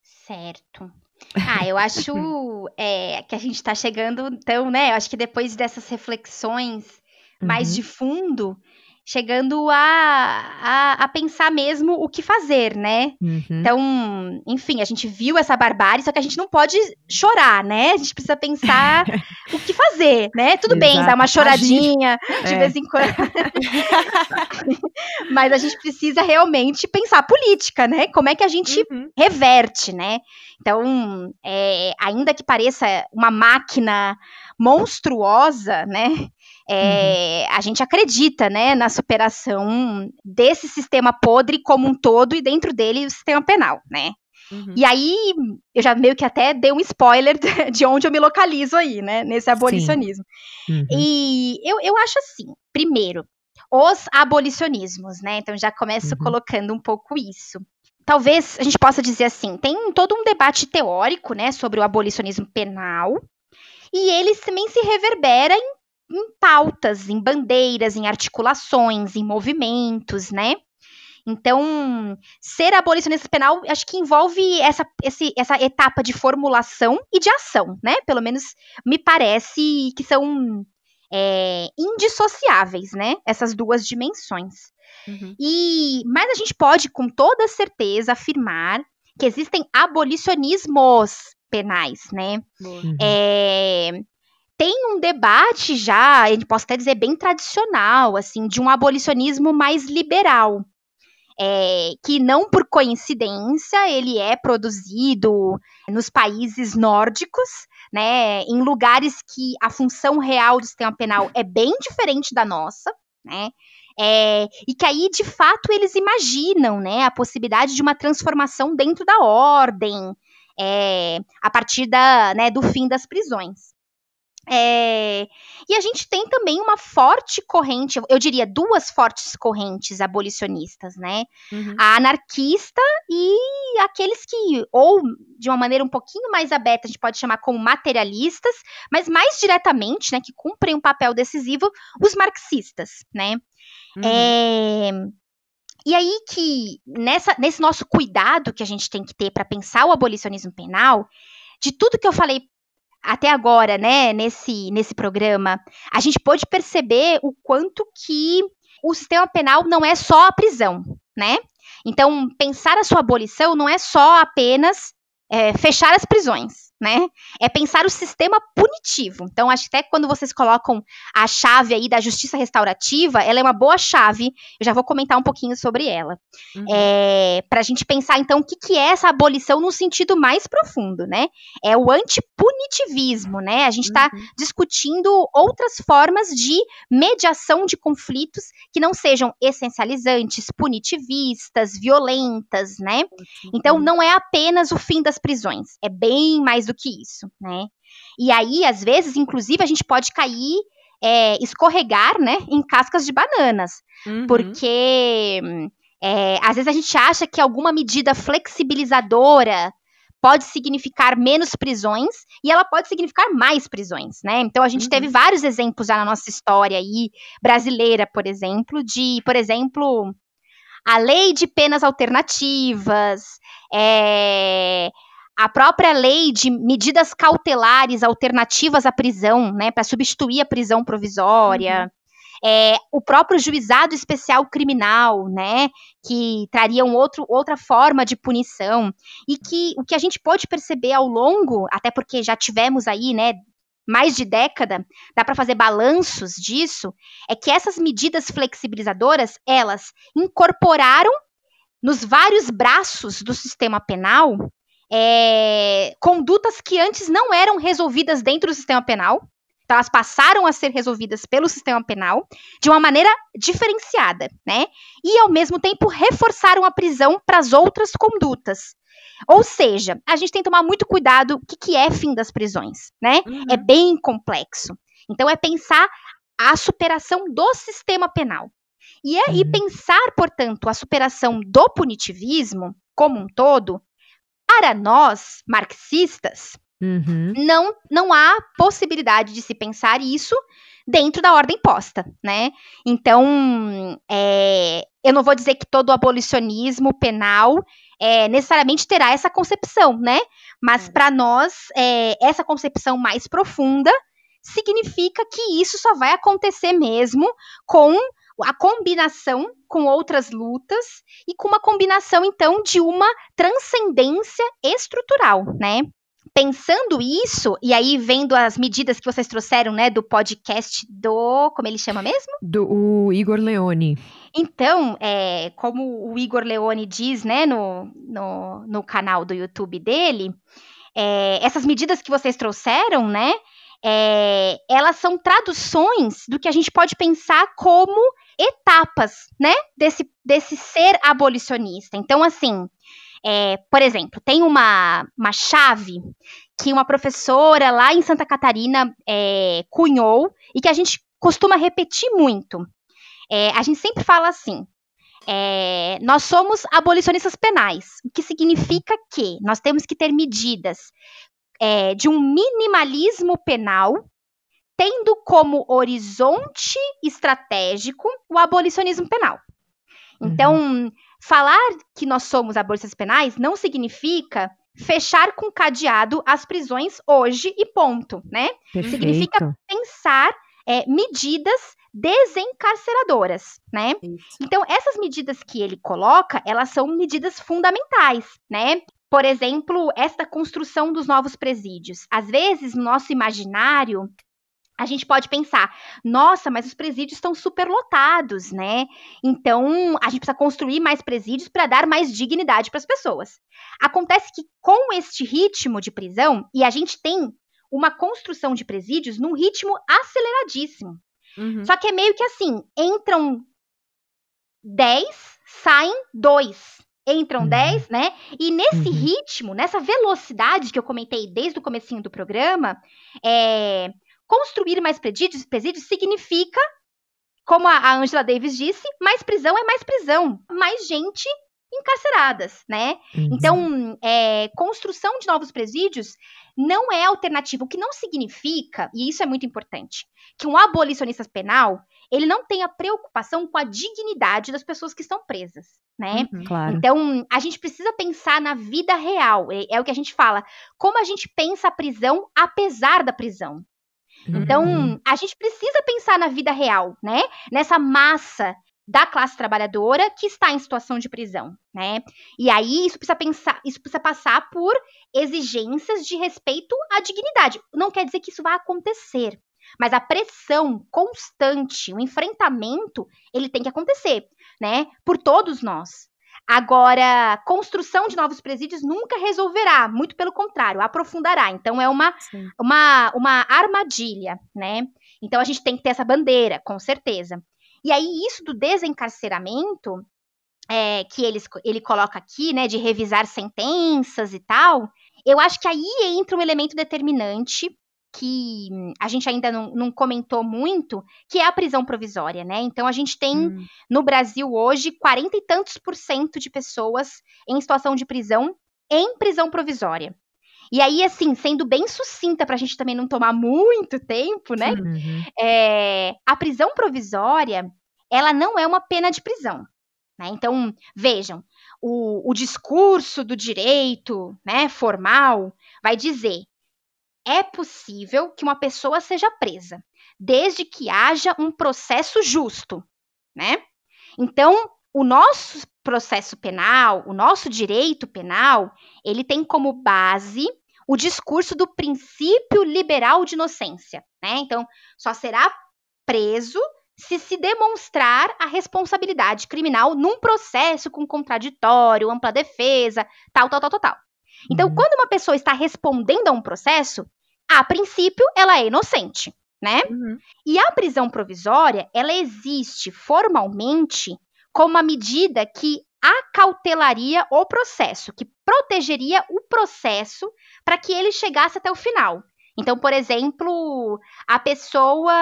Certo. Ah, eu acho é, que a gente está chegando, então, né? Eu acho que depois dessas reflexões mais uhum. de fundo, chegando a, a, a, pensar mesmo o que fazer, né? Uhum. Então, enfim, a gente viu essa barbárie, só que a gente não pode chorar, né? A gente precisa pensar o que fazer, né? Tudo Exato. bem, dar uma choradinha de é. vez em quando. Mas a gente precisa realmente pensar política, né? Como é que a gente uhum. reverte, né? Então, é, ainda que pareça uma máquina monstruosa, né? É, uhum. A gente acredita, né, na superação desse sistema podre como um todo e dentro dele o sistema penal, né? Uhum. E aí, eu já meio que até dei um spoiler de onde eu me localizo aí, né, nesse abolicionismo. Uhum. E eu, eu acho assim, primeiro, os abolicionismos, né, então já começo uhum. colocando um pouco isso. Talvez a gente possa dizer assim, tem todo um debate teórico, né, sobre o abolicionismo penal, e ele também se reverbera em em pautas, em bandeiras, em articulações, em movimentos, né? Então, ser abolicionista penal, acho que envolve essa, esse, essa etapa de formulação e de ação, né? Pelo menos me parece que são é, indissociáveis, né? Essas duas dimensões. Uhum. E, mas a gente pode, com toda certeza, afirmar que existem abolicionismos penais, né? Uhum. É, tem um debate já, a gente pode até dizer bem tradicional, assim, de um abolicionismo mais liberal. É, que não por coincidência ele é produzido nos países nórdicos, né, em lugares que a função real do sistema penal é bem diferente da nossa, né, é, e que aí de fato eles imaginam, né, a possibilidade de uma transformação dentro da ordem, é, a partir da, né, do fim das prisões. É, e a gente tem também uma forte corrente, eu diria duas fortes correntes abolicionistas, né? Uhum. A anarquista e aqueles que, ou de uma maneira um pouquinho mais aberta, a gente pode chamar como materialistas, mas mais diretamente, né, que cumprem um papel decisivo, os marxistas, né? Uhum. É, e aí que, nessa, nesse nosso cuidado que a gente tem que ter para pensar o abolicionismo penal, de tudo que eu falei até agora, né, nesse, nesse programa, a gente pôde perceber o quanto que o sistema penal não é só a prisão, né? Então, pensar a sua abolição não é só apenas é, fechar as prisões né? É pensar o sistema punitivo. Então, acho que até quando vocês colocam a chave aí da justiça restaurativa, ela é uma boa chave. Eu já vou comentar um pouquinho sobre ela. Uhum. É, para a gente pensar, então, o que, que é essa abolição no sentido mais profundo, né? É o antipunitivismo, né? A gente está uhum. discutindo outras formas de mediação de conflitos que não sejam essencializantes, punitivistas, violentas, né? Então, não é apenas o fim das prisões. É bem mais do que isso, né? E aí, às vezes, inclusive, a gente pode cair, é, escorregar, né, em cascas de bananas, uhum. porque é, às vezes a gente acha que alguma medida flexibilizadora pode significar menos prisões e ela pode significar mais prisões, né? Então a gente uhum. teve vários exemplos já na nossa história aí brasileira, por exemplo, de, por exemplo, a lei de penas alternativas, é, a própria lei de medidas cautelares alternativas à prisão, né, para substituir a prisão provisória. Uhum. É, o próprio juizado especial criminal, né, que traria um outro, outra forma de punição, e que o que a gente pode perceber ao longo, até porque já tivemos aí, né, mais de década, dá para fazer balanços disso, é que essas medidas flexibilizadoras, elas incorporaram nos vários braços do sistema penal é, condutas que antes não eram resolvidas dentro do sistema penal, Então, elas passaram a ser resolvidas pelo sistema penal de uma maneira diferenciada, né? E, ao mesmo tempo, reforçaram a prisão para as outras condutas. Ou seja, a gente tem que tomar muito cuidado o que, que é fim das prisões, né? Uhum. É bem complexo. Então, é pensar a superação do sistema penal. E, é, uhum. e pensar, portanto, a superação do punitivismo como um todo, para nós, marxistas, uhum. não, não há possibilidade de se pensar isso dentro da ordem posta, né? Então, é, eu não vou dizer que todo abolicionismo penal é, necessariamente terá essa concepção, né? Mas para nós, é, essa concepção mais profunda significa que isso só vai acontecer mesmo com a combinação com outras lutas e com uma combinação então de uma transcendência estrutural, né? Pensando isso, e aí vendo as medidas que vocês trouxeram, né, do podcast do. Como ele chama mesmo? Do Igor Leone. Então, é, como o Igor Leone diz, né, no, no, no canal do YouTube dele, é, essas medidas que vocês trouxeram, né, é, elas são traduções do que a gente pode pensar como etapas, né, desse, desse ser abolicionista. Então, assim, é, por exemplo, tem uma, uma chave que uma professora lá em Santa Catarina é, cunhou e que a gente costuma repetir muito. É, a gente sempre fala assim: é, nós somos abolicionistas penais, o que significa que nós temos que ter medidas é, de um minimalismo penal, tendo como horizonte estratégico o abolicionismo penal. Então, uhum. falar que nós somos abolicionistas penais não significa fechar com cadeado as prisões hoje e ponto, né? Perfeito. Significa pensar é, medidas desencarceradoras, né? Isso. Então, essas medidas que ele coloca, elas são medidas fundamentais, né? Por exemplo, esta construção dos novos presídios. Às vezes, no nosso imaginário, a gente pode pensar, nossa, mas os presídios estão superlotados, né? Então, a gente precisa construir mais presídios para dar mais dignidade para as pessoas. Acontece que com este ritmo de prisão, e a gente tem uma construção de presídios num ritmo aceleradíssimo. Uhum. Só que é meio que assim, entram 10, saem 2 entram uhum. 10, né? E nesse uhum. ritmo, nessa velocidade que eu comentei desde o comecinho do programa, é, construir mais presídios, presídios significa, como a Angela Davis disse, mais prisão é mais prisão, mais gente encarceradas, né? Uhum. Então, é, construção de novos presídios não é alternativa, o que não significa, e isso é muito importante, que um abolicionista penal ele não tem a preocupação com a dignidade das pessoas que estão presas né? Uhum, claro. Então, a gente precisa pensar na vida real. É, é, o que a gente fala. Como a gente pensa a prisão apesar da prisão. Então, uhum. Então, a gente precisa pensar na vida real, né? Nessa massa da classe trabalhadora que está em situação de prisão, né? E aí isso precisa pensar, isso precisa passar por exigências de respeito à dignidade. Não quer dizer que isso vai acontecer, mas a pressão constante, o enfrentamento, ele tem que acontecer né? Por todos nós. Agora, construção de novos presídios nunca resolverá, muito pelo contrário, aprofundará. Então, é uma, uma, uma armadilha, né? Então, a gente tem que ter essa bandeira, com certeza. E aí, isso do desencarceramento, é, que ele, ele coloca aqui, né, de revisar sentenças e tal, eu acho que aí entra um elemento determinante que a gente ainda não, não, comentou muito, que é a prisão provisória, né? Então a gente tem hum. no Brasil hoje 40 e tantos por cento de pessoas em situação de prisão em prisão provisória. E aí, assim, sendo bem sucinta para a gente também não tomar muito tempo, né? Uhum. É, a prisão provisória, ela não é uma pena de prisão. Né? Então, vejam, o, o discurso do direito né, formal vai dizer é possível que uma pessoa seja presa, desde que haja um processo justo, né? Então, o nosso processo penal, o nosso direito penal, ele tem como base o discurso do princípio liberal de inocência, né? Então, só será preso se se demonstrar a responsabilidade criminal num processo com contraditório, ampla defesa, tal, tal, tal, tal, tal. Então, uhum. quando uma pessoa está respondendo a um processo, a princípio, ela é inocente. né? Uhum. E a prisão provisória, ela existe formalmente como uma medida que acautelaria o processo, que protegeria o processo para que ele chegasse até o final. Então, por exemplo, a pessoa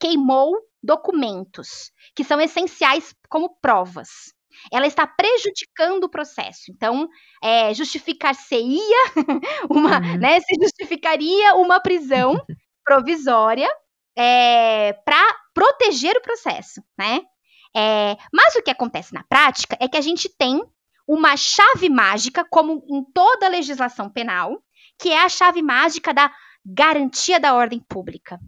queimou documentos que são essenciais como provas. Ela está prejudicando o processo. Então, é, justificar-se-ia uma, uhum. né, se justificaria uma prisão provisória é, para proteger o processo, né? É, mas o que acontece na prática é que a gente tem uma chave mágica, como em toda a legislação penal, que é a chave mágica da garantia da ordem pública.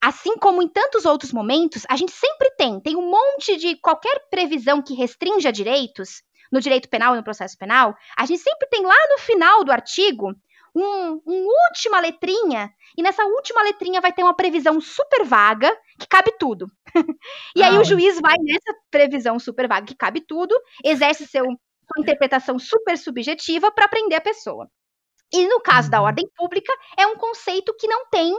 Assim como em tantos outros momentos, a gente sempre tem, tem um monte de qualquer previsão que restrinja direitos, no direito penal e no processo penal, a gente sempre tem lá no final do artigo um, um, última letrinha, e nessa última letrinha vai ter uma previsão super vaga que cabe tudo. e ah, aí o juiz vai nessa previsão super vaga que cabe tudo, exerce seu, sua interpretação super subjetiva para prender a pessoa. E no caso da uhum. ordem pública, é um conceito que não tem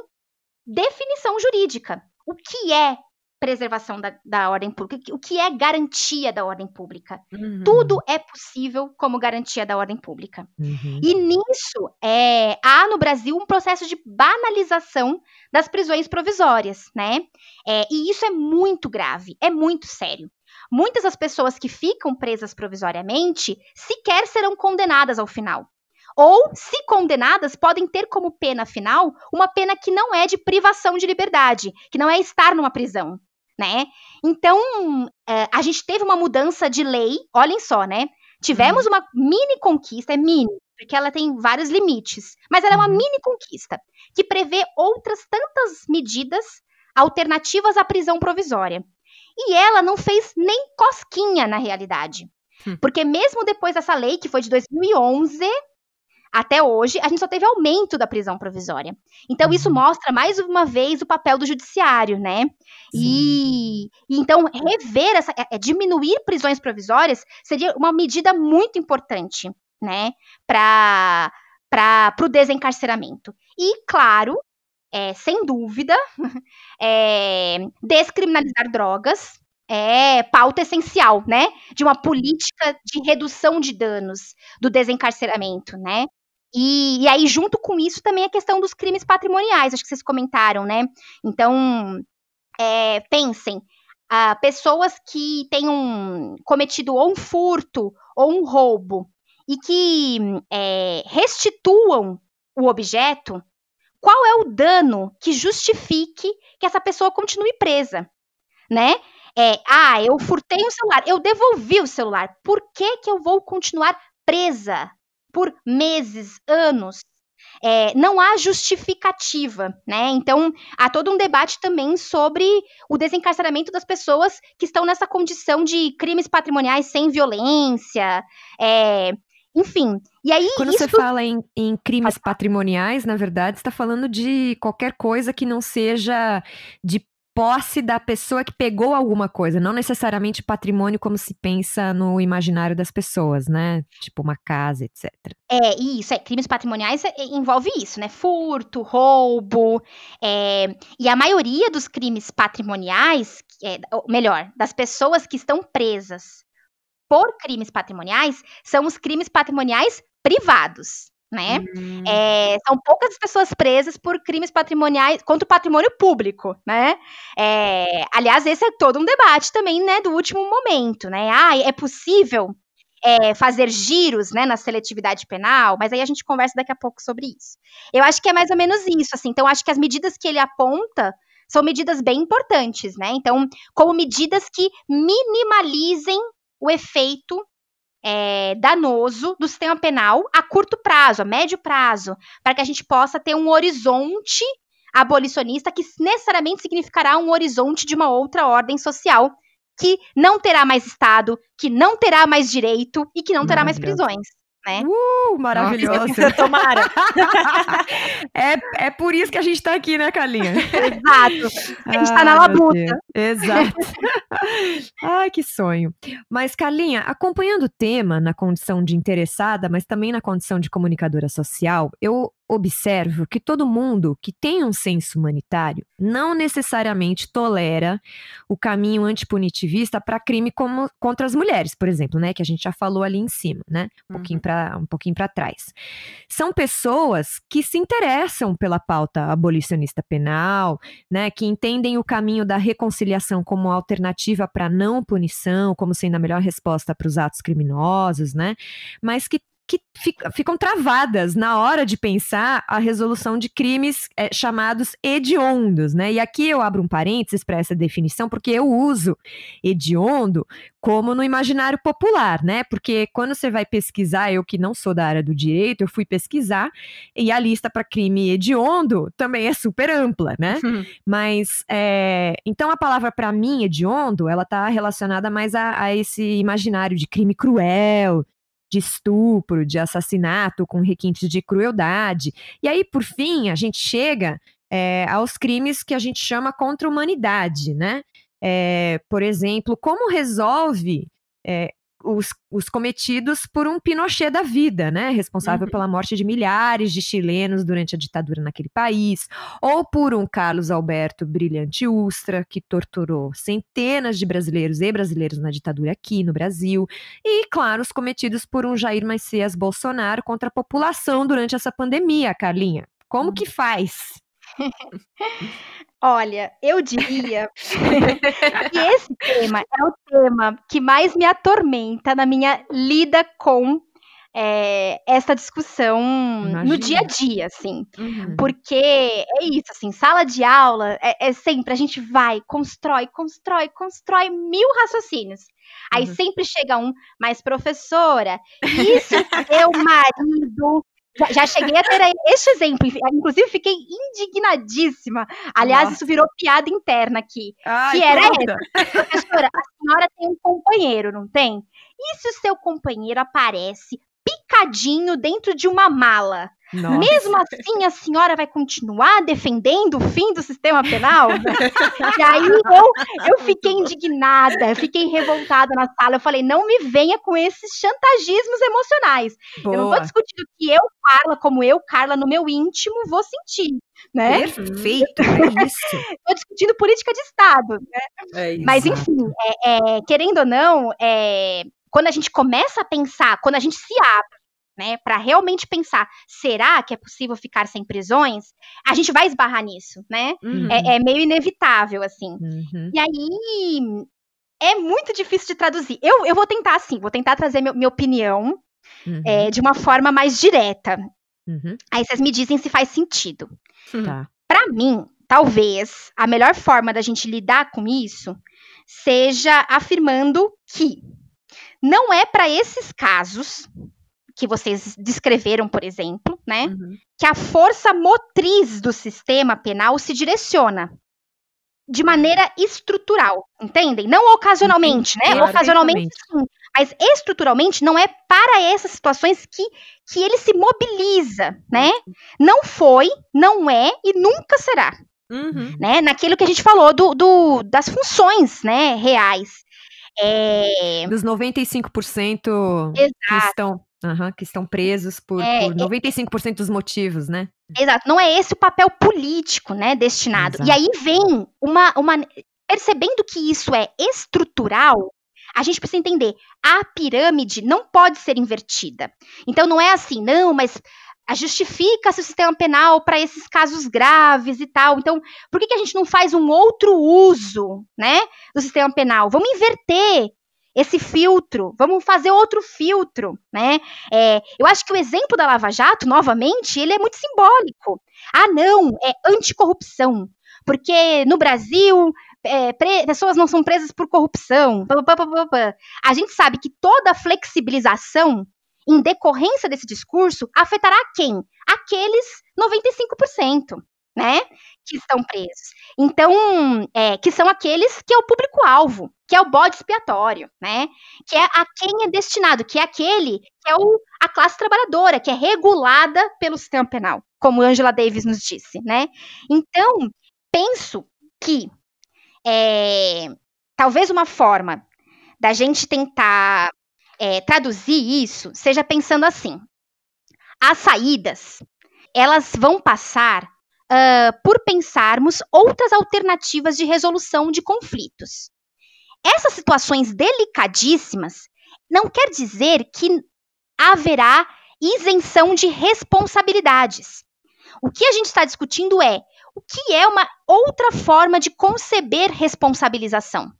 definição jurídica. O que é preservação da, da ordem pública, o que é garantia da ordem pública. Uhum. Tudo é possível como garantia da ordem pública. Uhum. E nisso, é, há no Brasil um processo de banalização das prisões provisórias, né? É, e isso é muito grave, é muito sério. Muitas das pessoas que ficam presas provisoriamente sequer serão condenadas ao final ou, se condenadas, podem ter como pena final uma pena que não é de privação de liberdade, que não é estar numa prisão né? Então, é, a gente teve uma mudança de lei, olhem só, né? Tivemos uhum. uma mini conquista, é mini, porque ela tem vários limites, mas ela é uma uhum. mini conquista, que prevê outras tantas medidas alternativas à prisão provisória. E ela não fez nem cosquinha na realidade. Hum. Porque mesmo depois dessa lei, que foi de 2011, até hoje, a gente só teve aumento da prisão provisória. Então, isso uhum. mostra mais uma vez o papel do judiciário, né? E, e, então, rever essa, é, é, diminuir prisões provisórias seria uma medida muito importante, né? Para o desencarceramento. E, claro, é, sem dúvida, é, descriminalizar drogas, é pauta essencial, né? De uma política de redução de danos do desencarceramento, né? E, e, aí, junto com isso, também a questão dos crimes patrimoniais, acho que vocês comentaram, né? Então, é, pensem, uh, pessoas que tenham cometido ou um furto ou um roubo e que é, restituam o objeto, qual é o dano que justifique que essa pessoa continue presa, né? É, ah, eu furtei o celular, eu devolvi o celular, por que que eu vou continuar presa por meses, anos. É, não há justificativa, né? Então, há todo um debate também sobre o desencarceramento das pessoas que estão nessa condição de crimes patrimoniais sem violência, é, enfim. E aí. Quando isso... você fala em, em crimes patrimoniais, na verdade, está falando de qualquer coisa que não seja de posse da pessoa que pegou alguma coisa, não necessariamente patrimônio como se pensa no imaginário das pessoas, né? Tipo uma casa, etc. É, isso, é, crimes patrimoniais é, envolve isso, né? Furto, roubo, é, e a maioria dos crimes patrimoniais, é, melhor, das pessoas que estão presas por crimes patrimoniais, são os crimes patrimoniais privados né? Hum. É, são poucas pessoas presas por crimes patrimoniais contra o patrimônio público, né? É, aliás, esse é todo um debate também, né, do último momento, né? Ah, é possível é, fazer giros, né, na seletividade penal, mas aí a gente conversa daqui a pouco sobre isso. Eu acho que é mais ou menos isso, assim. Então, acho que as medidas que ele aponta são medidas bem importantes, né? Então, como medidas que minimalizem o efeito é, danoso do sistema penal a curto prazo, a médio prazo, para que a gente possa ter um horizonte abolicionista que necessariamente significará um horizonte de uma outra ordem social que não terá mais Estado, que não terá mais direito e que não terá mais prisões né? Uh, maravilhoso. Tomara. é, é por isso que a gente tá aqui, né, Carlinha? Exato. A gente tá na labuta. Exato. Ai, que sonho. Mas, Carlinha, acompanhando o tema na condição de interessada, mas também na condição de comunicadora social, eu observo que todo mundo que tem um senso humanitário não necessariamente tolera o caminho antipunitivista para crime como, contra as mulheres, por exemplo, né, que a gente já falou ali em cima, né, um uhum. pouquinho para um pouquinho para trás. São pessoas que se interessam pela pauta abolicionista penal, né, que entendem o caminho da reconciliação como alternativa para não punição, como sendo a melhor resposta para os atos criminosos, né, mas que que ficam travadas na hora de pensar a resolução de crimes é, chamados hediondos, né? E aqui eu abro um parênteses para essa definição, porque eu uso hediondo como no imaginário popular, né? Porque quando você vai pesquisar, eu que não sou da área do direito, eu fui pesquisar, e a lista para crime hediondo também é super ampla, né? Uhum. Mas, é, então a palavra para mim, hediondo, ela está relacionada mais a, a esse imaginário de crime cruel, de estupro, de assassinato com requintes de crueldade. E aí, por fim, a gente chega é, aos crimes que a gente chama contra a humanidade, né? É, por exemplo, como resolve é, os, os, cometidos por um Pinochet da vida, né? Responsável uhum. pela morte de milhares de chilenos durante a ditadura naquele país, ou por um Carlos Alberto Brilhante Ustra, que torturou centenas de brasileiros e brasileiros na ditadura aqui no Brasil, e, claro, os cometidos por um Jair Messias Bolsonaro contra a população durante essa pandemia, Carlinha. Como que faz? Olha, eu diria que esse tema é o tema que mais me atormenta na minha lida com é, essa discussão Imagina. no dia a dia, assim. Uhum. Porque é isso, assim, sala de aula é, é, sempre, a gente vai, constrói, constrói, constrói mil raciocínios. Aí uhum. sempre chega um, mas professora, isso seu marido já, já, cheguei a ter este exemplo, inclusive fiquei indignadíssima. Aliás, Nossa. isso virou piada interna aqui. Ai, que era essa. Professora, a senhora tem um companheiro, não tem? E se o seu companheiro aparece picadinho dentro de uma mala? Nossa. Mesmo assim, a senhora vai continuar defendendo o fim do sistema penal? e aí eu, eu fiquei indignada, fiquei revoltada na sala. Eu falei, não me venha com esses chantagismos emocionais. Boa. Eu não estou discutindo que eu, Carla, como eu, Carla, no meu íntimo, vou sentir. Né? Perfeito, é isso. Estou discutindo política de Estado. Né? É Mas, enfim, é, é, querendo ou não, é, quando a gente começa a pensar, quando a gente se abre né, para realmente pensar, será que é possível ficar sem prisões? A gente vai esbarrar nisso, né? Uhum. É, é, meio inevitável, assim. Uhum. E aí é muito difícil de traduzir. Eu, eu vou tentar, assim, vou tentar trazer meu, minha opinião uhum. é, de uma forma mais direta. Uhum. Aí vocês me dizem se faz sentido. Tá. Para mim, talvez a melhor forma da gente lidar com isso seja afirmando que não é para esses casos que vocês descreveram, por exemplo, né? Uhum. Que a força motriz do sistema penal se direciona de maneira estrutural, entendem? Não ocasionalmente, né? Claro, ocasionalmente sim, mas estruturalmente não é para essas situações que, que ele se mobiliza, né? Não foi, não é e nunca será. Uhum. Né? Naquilo que a gente falou do, do, das funções né, reais. É... Dos 95% Exato. que estão Uhum, que estão presos por, é, por 95% dos motivos, né? Exato, não é esse o papel político, né, destinado. Exato. E aí vem uma, uma. Percebendo que isso é estrutural, a gente precisa entender: a pirâmide não pode ser invertida. Então não é assim, não, mas justifica-se o sistema penal para esses casos graves e tal. Então, por que, que a gente não faz um outro uso, né, do sistema penal? Vamos inverter esse filtro, vamos fazer outro filtro, né? É, eu acho que o exemplo da Lava Jato, novamente, ele é muito simbólico. Ah, não, é anticorrupção, porque no Brasil é, pessoas não são presas por corrupção. A gente sabe que toda flexibilização em decorrência desse discurso afetará quem? Aqueles 95% né? Que estão presos. Então, é, que são aqueles que é o público-alvo, que é o bode expiatório, né? Que é a quem é destinado, que é aquele que é o, a classe trabalhadora, que é regulada pelo sistema penal, como Angela Davis nos disse, né? Então, penso que é, talvez uma forma da gente tentar é, traduzir isso seja pensando assim: as saídas elas vão passar uh, por pensarmos outras alternativas de resolução de conflitos. Essas situações delicadíssimas não quer dizer que haverá isenção de responsabilidades. O que a gente está discutindo é o que é uma outra forma de conceber responsabilização.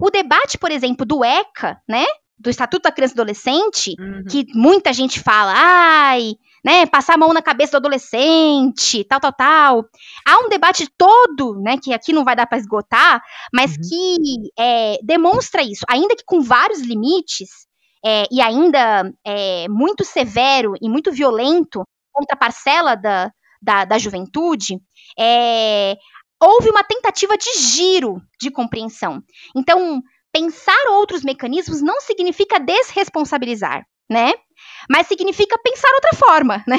O debate, por exemplo, do ECA, né, do Estatuto da Criança e Adolescente, uhum. que muita gente fala, ai, né, passar a mão na cabeça do adolescente, tal, tal, tal. Há um debate todo, né, que aqui não vai dar para esgotar, mas uhum. que é, demonstra isso, ainda que com vários limites, é, e ainda é, muito severo e muito violento contra a parcela da, da, da juventude, é, houve uma tentativa de giro de compreensão. Então, pensar outros mecanismos não significa desresponsabilizar, né? Mas significa pensar outra forma, né?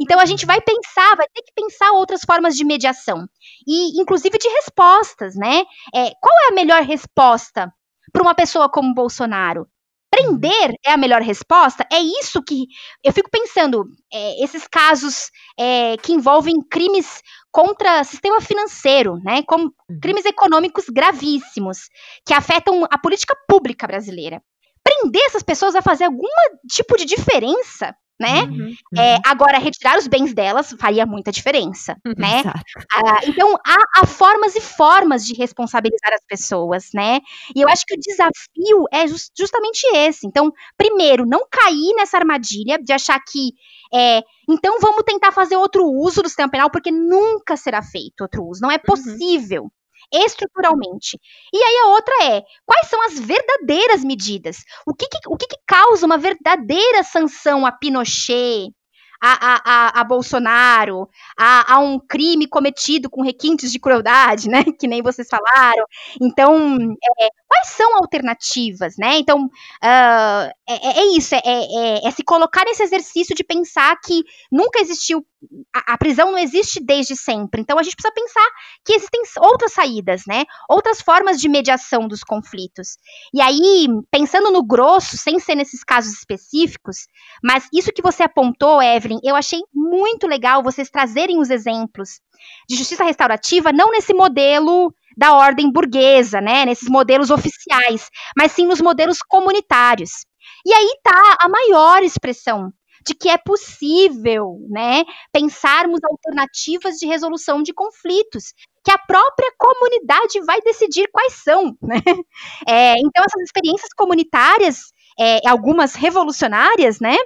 Então a gente vai pensar, vai ter que pensar outras formas de mediação e, inclusive, de respostas, né? É, qual é a melhor resposta para uma pessoa como Bolsonaro? Prender é a melhor resposta? É isso que eu fico pensando. É, esses casos é, que envolvem crimes contra sistema financeiro, né? Como uhum. crimes econômicos gravíssimos que afetam a política pública brasileira. Prender essas pessoas a fazer algum tipo de diferença né? Uhum, uhum. É, agora, retirar os bens delas faria muita diferença, né? Ah, então, há, há, formas e formas de responsabilizar as pessoas, né? E eu acho que o desafio é just, justamente esse. Então, primeiro, não cair nessa armadilha de achar que, é, então vamos tentar fazer outro uso do sistema penal, porque nunca será feito outro uso, não é uhum. possível. Estruturalmente. E aí a outra é, quais são as verdadeiras medidas? O que, que o que, que, causa uma verdadeira sanção a Pinochet, a, a, a, Bolsonaro, a, a, um crime cometido com requintes de crueldade, né? Que nem vocês falaram. Então, é, quais são alternativas, né? Então, uh, é, é, isso, é, é, é, se colocar nesse exercício de pensar que nunca existiu, a, a, prisão não existe desde sempre. Então, a gente precisa pensar que existem outras saídas, né? Outras formas de mediação dos conflitos. E aí, pensando no grosso, sem ser nesses casos específicos, mas isso que você apontou, Evelyn, eu achei muito legal vocês trazerem os exemplos de justiça restaurativa, não nesse modelo da ordem burguesa, né, nesses modelos oficiais, mas sim nos modelos comunitários. E aí está a maior expressão de que é possível, né, pensarmos alternativas de resolução de conflitos, que a própria comunidade vai decidir quais são, né? É, então essas experiências comunitárias, é, algumas revolucionárias, né?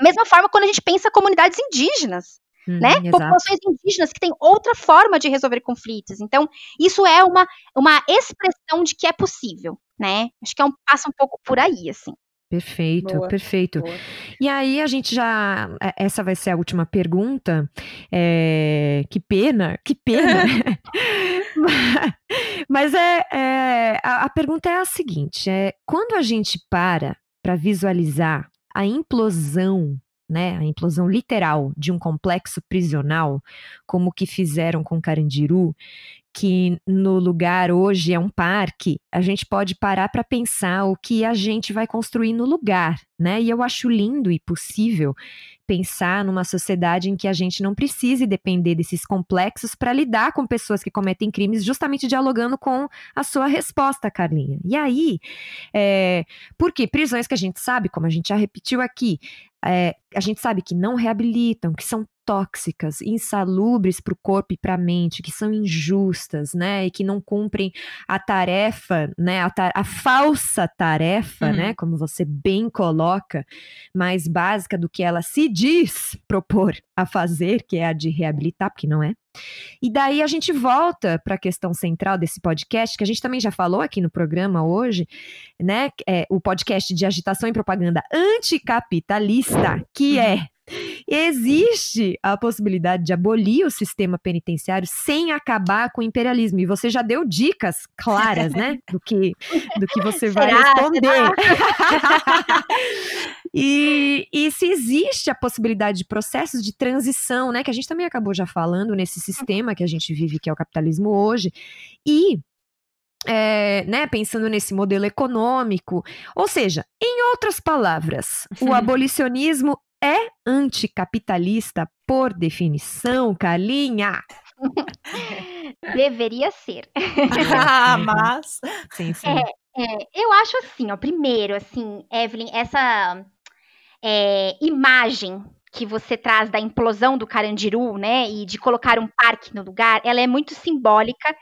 Mesma forma quando a gente pensa comunidades indígenas, Uhum, né? Exato. Populações indígenas que têm outra forma de resolver conflitos. Então, isso é uma, uma expressão de que é possível, né? Acho que é um passo um pouco por aí, assim. Perfeito, boa, perfeito. Boa. E aí a gente já. É, essa vai ser a última pergunta. É, que pena, que pena. Mas é, é a, a, pergunta é a seguinte: é quando a gente para para visualizar a implosão né, a implosão literal de um complexo prisional, como que fizeram com Carandiru, que no lugar hoje é um parque, a gente pode parar para pensar o que a gente vai construir no lugar, né? E eu acho lindo e possível pensar numa sociedade em que a gente não precise depender desses complexos para lidar com pessoas que cometem crimes, justamente dialogando com a sua resposta, Carlinha. E aí, é, porque prisões que a gente sabe, como a gente já repetiu aqui, é, a gente sabe que não reabilitam, que são tóxicas, insalubres para o corpo e para a mente, que são injustas, né, e que não cumprem a tarefa, né, a, ta a falsa tarefa, né, uhum. né, como você bem coloca, mais básica do que ela se diz propor a fazer, que é a de reabilitar, porque não é. E daí a gente volta para a questão central desse podcast, que a gente também já falou aqui no programa hoje, né? É, o podcast de agitação e propaganda anticapitalista, que é Existe a possibilidade de abolir o sistema penitenciário sem acabar com o imperialismo. E você já deu dicas claras, né? Do que, do que você vai será, responder. e, e se existe a possibilidade de processos de transição, né? Que a gente também acabou já falando nesse sistema que a gente vive, que é o capitalismo hoje. E é, né, pensando nesse modelo econômico. Ou seja, em outras palavras, o abolicionismo é anticapitalista por definição, Carlinha? Deveria ser. ah, mas. Sim, sim. É, é, eu acho assim, ó. Primeiro, assim, Evelyn, essa é, imagem que você traz da implosão do Carandiru, né, e de colocar um parque no lugar, ela é muito simbólica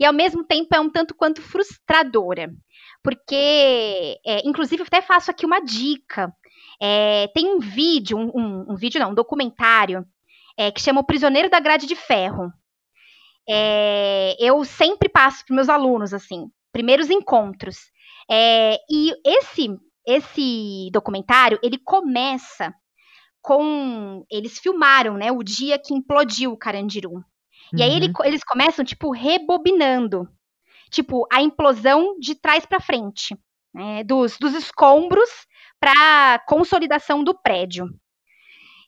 e ao mesmo tempo é um tanto quanto frustradora, porque, é, inclusive, eu até faço aqui uma dica. É, tem um vídeo, um, um, um, vídeo não, um documentário é, que chama O Prisioneiro da Grade de Ferro. É, eu sempre passo para meus alunos assim, primeiros encontros. É, e esse esse documentário ele começa com eles filmaram, né, o dia que implodiu o Carandiru. Uhum. E aí ele, uhum. eles começam tipo rebobinando, tipo a implosão de trás para frente, né, dos, dos escombros para consolidação do prédio.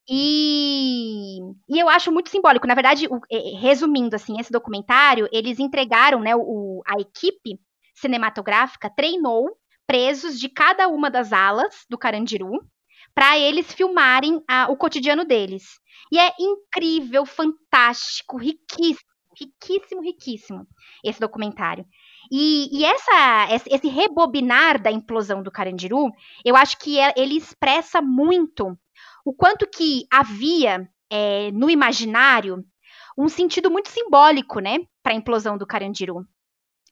E, e, eu acho muito simbólico. Na verdade, o, resumindo assim, esse documentário, eles entregaram, né, o, a equipe cinematográfica treinou presos de cada uma das alas do Carandiru para eles filmarem a, o cotidiano deles. E é incrível, fantástico, riquíssimo, riquíssimo, riquíssimo esse documentário. E, e essa, esse rebobinar da implosão do Carandiru, eu acho que é, ele expressa muito o quanto que havia é, no imaginário um sentido muito simbólico, né, para a implosão do Carandiru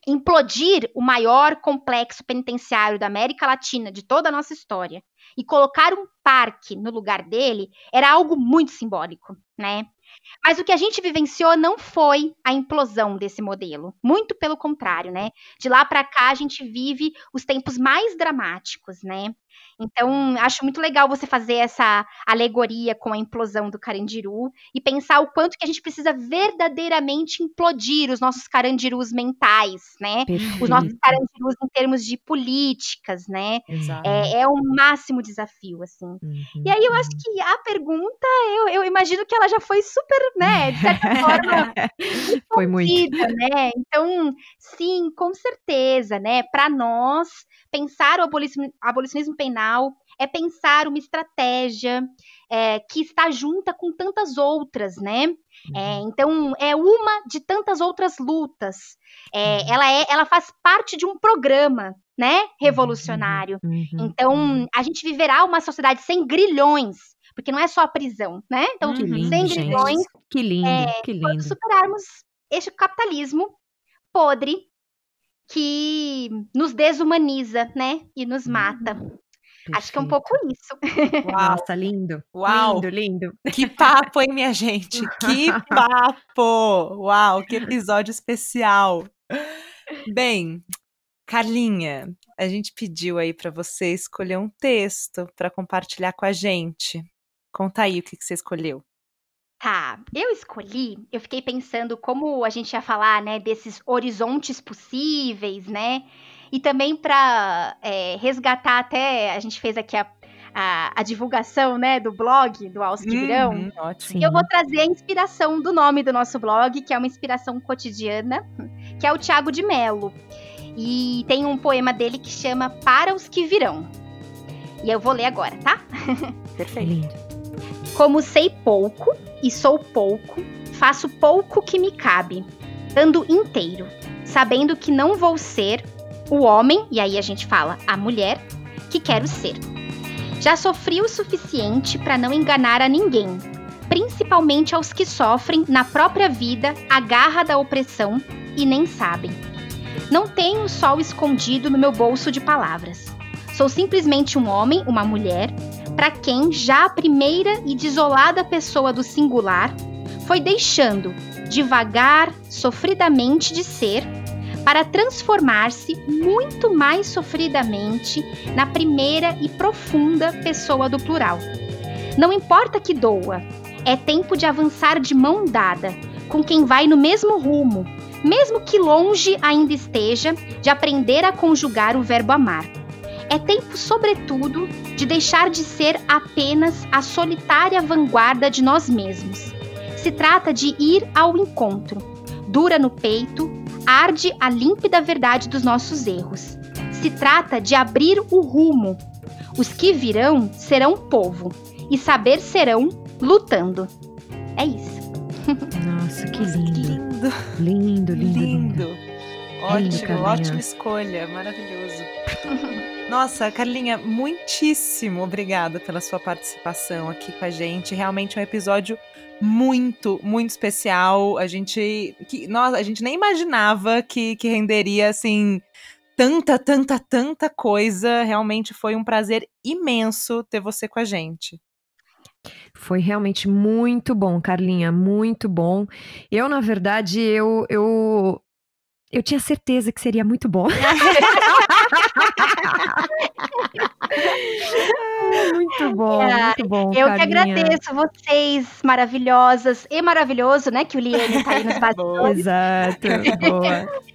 implodir o maior complexo penitenciário da América Latina de toda a nossa história e colocar um parque no lugar dele era algo muito simbólico, né? Mas o que a gente vivenciou não foi a implosão desse modelo, muito pelo contrário, né? De lá para cá a gente vive os tempos mais dramáticos, né? Então, acho muito legal você fazer essa alegoria com a implosão do Carandiru e pensar o quanto que a gente precisa verdadeiramente implodir os nossos carandirus mentais, né? Perfeito. Os nossos carandirus em termos de políticas, né? É, é, um máximo desafio, assim. Uhum. E aí eu acho que a pergunta, eu, eu imagino que ela já foi super, né? De certa forma, foi muito. né? Então, sim, com certeza, né? Para nós pensar o abolicionismo, abolicionismo penal é pensar uma estratégia é, que está junta com tantas outras, né? É, uhum. então é uma de tantas outras lutas. É, uhum. ela é, ela faz parte de um programa, né? Revolucionário. Uhum. Então a gente viverá uma sociedade sem grilhões, porque não é só a prisão, né? Então lindo, sem grilhões. Gente. Que lindo, é, que lindo. Quando superarmos este capitalismo podre que nos desumaniza, né? E nos mata. Perfeito. Acho que é um pouco isso. Uau. Nossa, lindo. Uau. Lindo, lindo. Que papo, hein, minha gente? Que papo! Uau, que episódio especial. Bem, Carlinha, a gente pediu aí para você escolher um texto para compartilhar com a gente. Conta aí o que, que você escolheu. Tá, eu escolhi, eu fiquei pensando como a gente ia falar, né, desses horizontes possíveis, né? E também para é, resgatar até, a gente fez aqui a, a, a divulgação, né, do blog do Aos que Virão. Uhum, ótimo. Eu vou trazer a inspiração do nome do nosso blog, que é uma inspiração cotidiana, que é o Tiago de Melo. E tem um poema dele que chama Para os que Virão. E eu vou ler agora, tá? Perfeito. Como sei pouco e sou pouco, faço pouco que me cabe, ando inteiro, sabendo que não vou ser o homem, e aí a gente fala a mulher, que quero ser. Já sofri o suficiente para não enganar a ninguém, principalmente aos que sofrem na própria vida a garra da opressão e nem sabem. Não tenho o sol escondido no meu bolso de palavras. Sou simplesmente um homem, uma mulher, para quem já a primeira e desolada pessoa do singular foi deixando, devagar, sofridamente de ser, para transformar-se muito mais sofridamente na primeira e profunda pessoa do plural. Não importa que doa, é tempo de avançar de mão dada com quem vai no mesmo rumo, mesmo que longe ainda esteja de aprender a conjugar o verbo amar. É tempo, sobretudo, de deixar de ser apenas a solitária vanguarda de nós mesmos. Se trata de ir ao encontro. Dura no peito, arde a límpida verdade dos nossos erros. Se trata de abrir o rumo. Os que virão serão povo, e saber serão lutando. É isso. Nossa, que lindo. Lindo. Lindo, lindo, lindo. Lindo. Ótimo, Carlinha. ótima escolha, maravilhoso. Nossa, Carlinha, muitíssimo obrigada pela sua participação aqui com a gente. Realmente é um episódio muito, muito especial. A gente, que, nossa, a gente nem imaginava que, que renderia assim tanta, tanta, tanta coisa. Realmente foi um prazer imenso ter você com a gente. Foi realmente muito bom, Carlinha, muito bom. Eu, na verdade, eu, eu, eu tinha certeza que seria muito bom. muito bom, muito bom. Eu que Carlinha. agradeço vocês, maravilhosas e maravilhoso, né? Que o Liane tá aí nos bastidores. Exato, boa.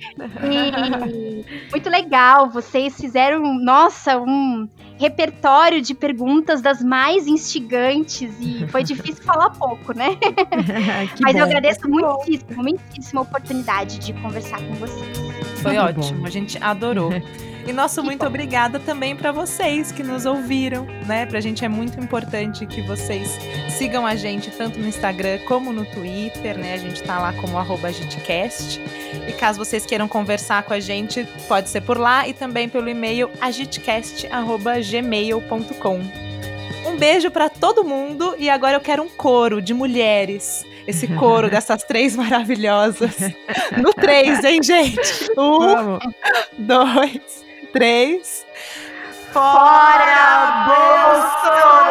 E muito legal, vocês fizeram, nossa, um repertório de perguntas das mais instigantes e foi difícil falar pouco, né? que Mas bom. eu agradeço muitíssimo, muitíssimo a oportunidade de conversar com vocês. Foi Muito ótimo, bom. a gente adorou. E nosso muito obrigada também para vocês que nos ouviram, né? Pra gente é muito importante que vocês sigam a gente tanto no Instagram como no Twitter, né? A gente tá lá como agitcast. E caso vocês queiram conversar com a gente, pode ser por lá e também pelo e-mail agitcast@gmail.com. Um beijo para todo mundo e agora eu quero um coro de mulheres. Esse coro dessas três maravilhosas. No três, hein, gente? Um, Vamos. dois, três. Fora Bolsonaro!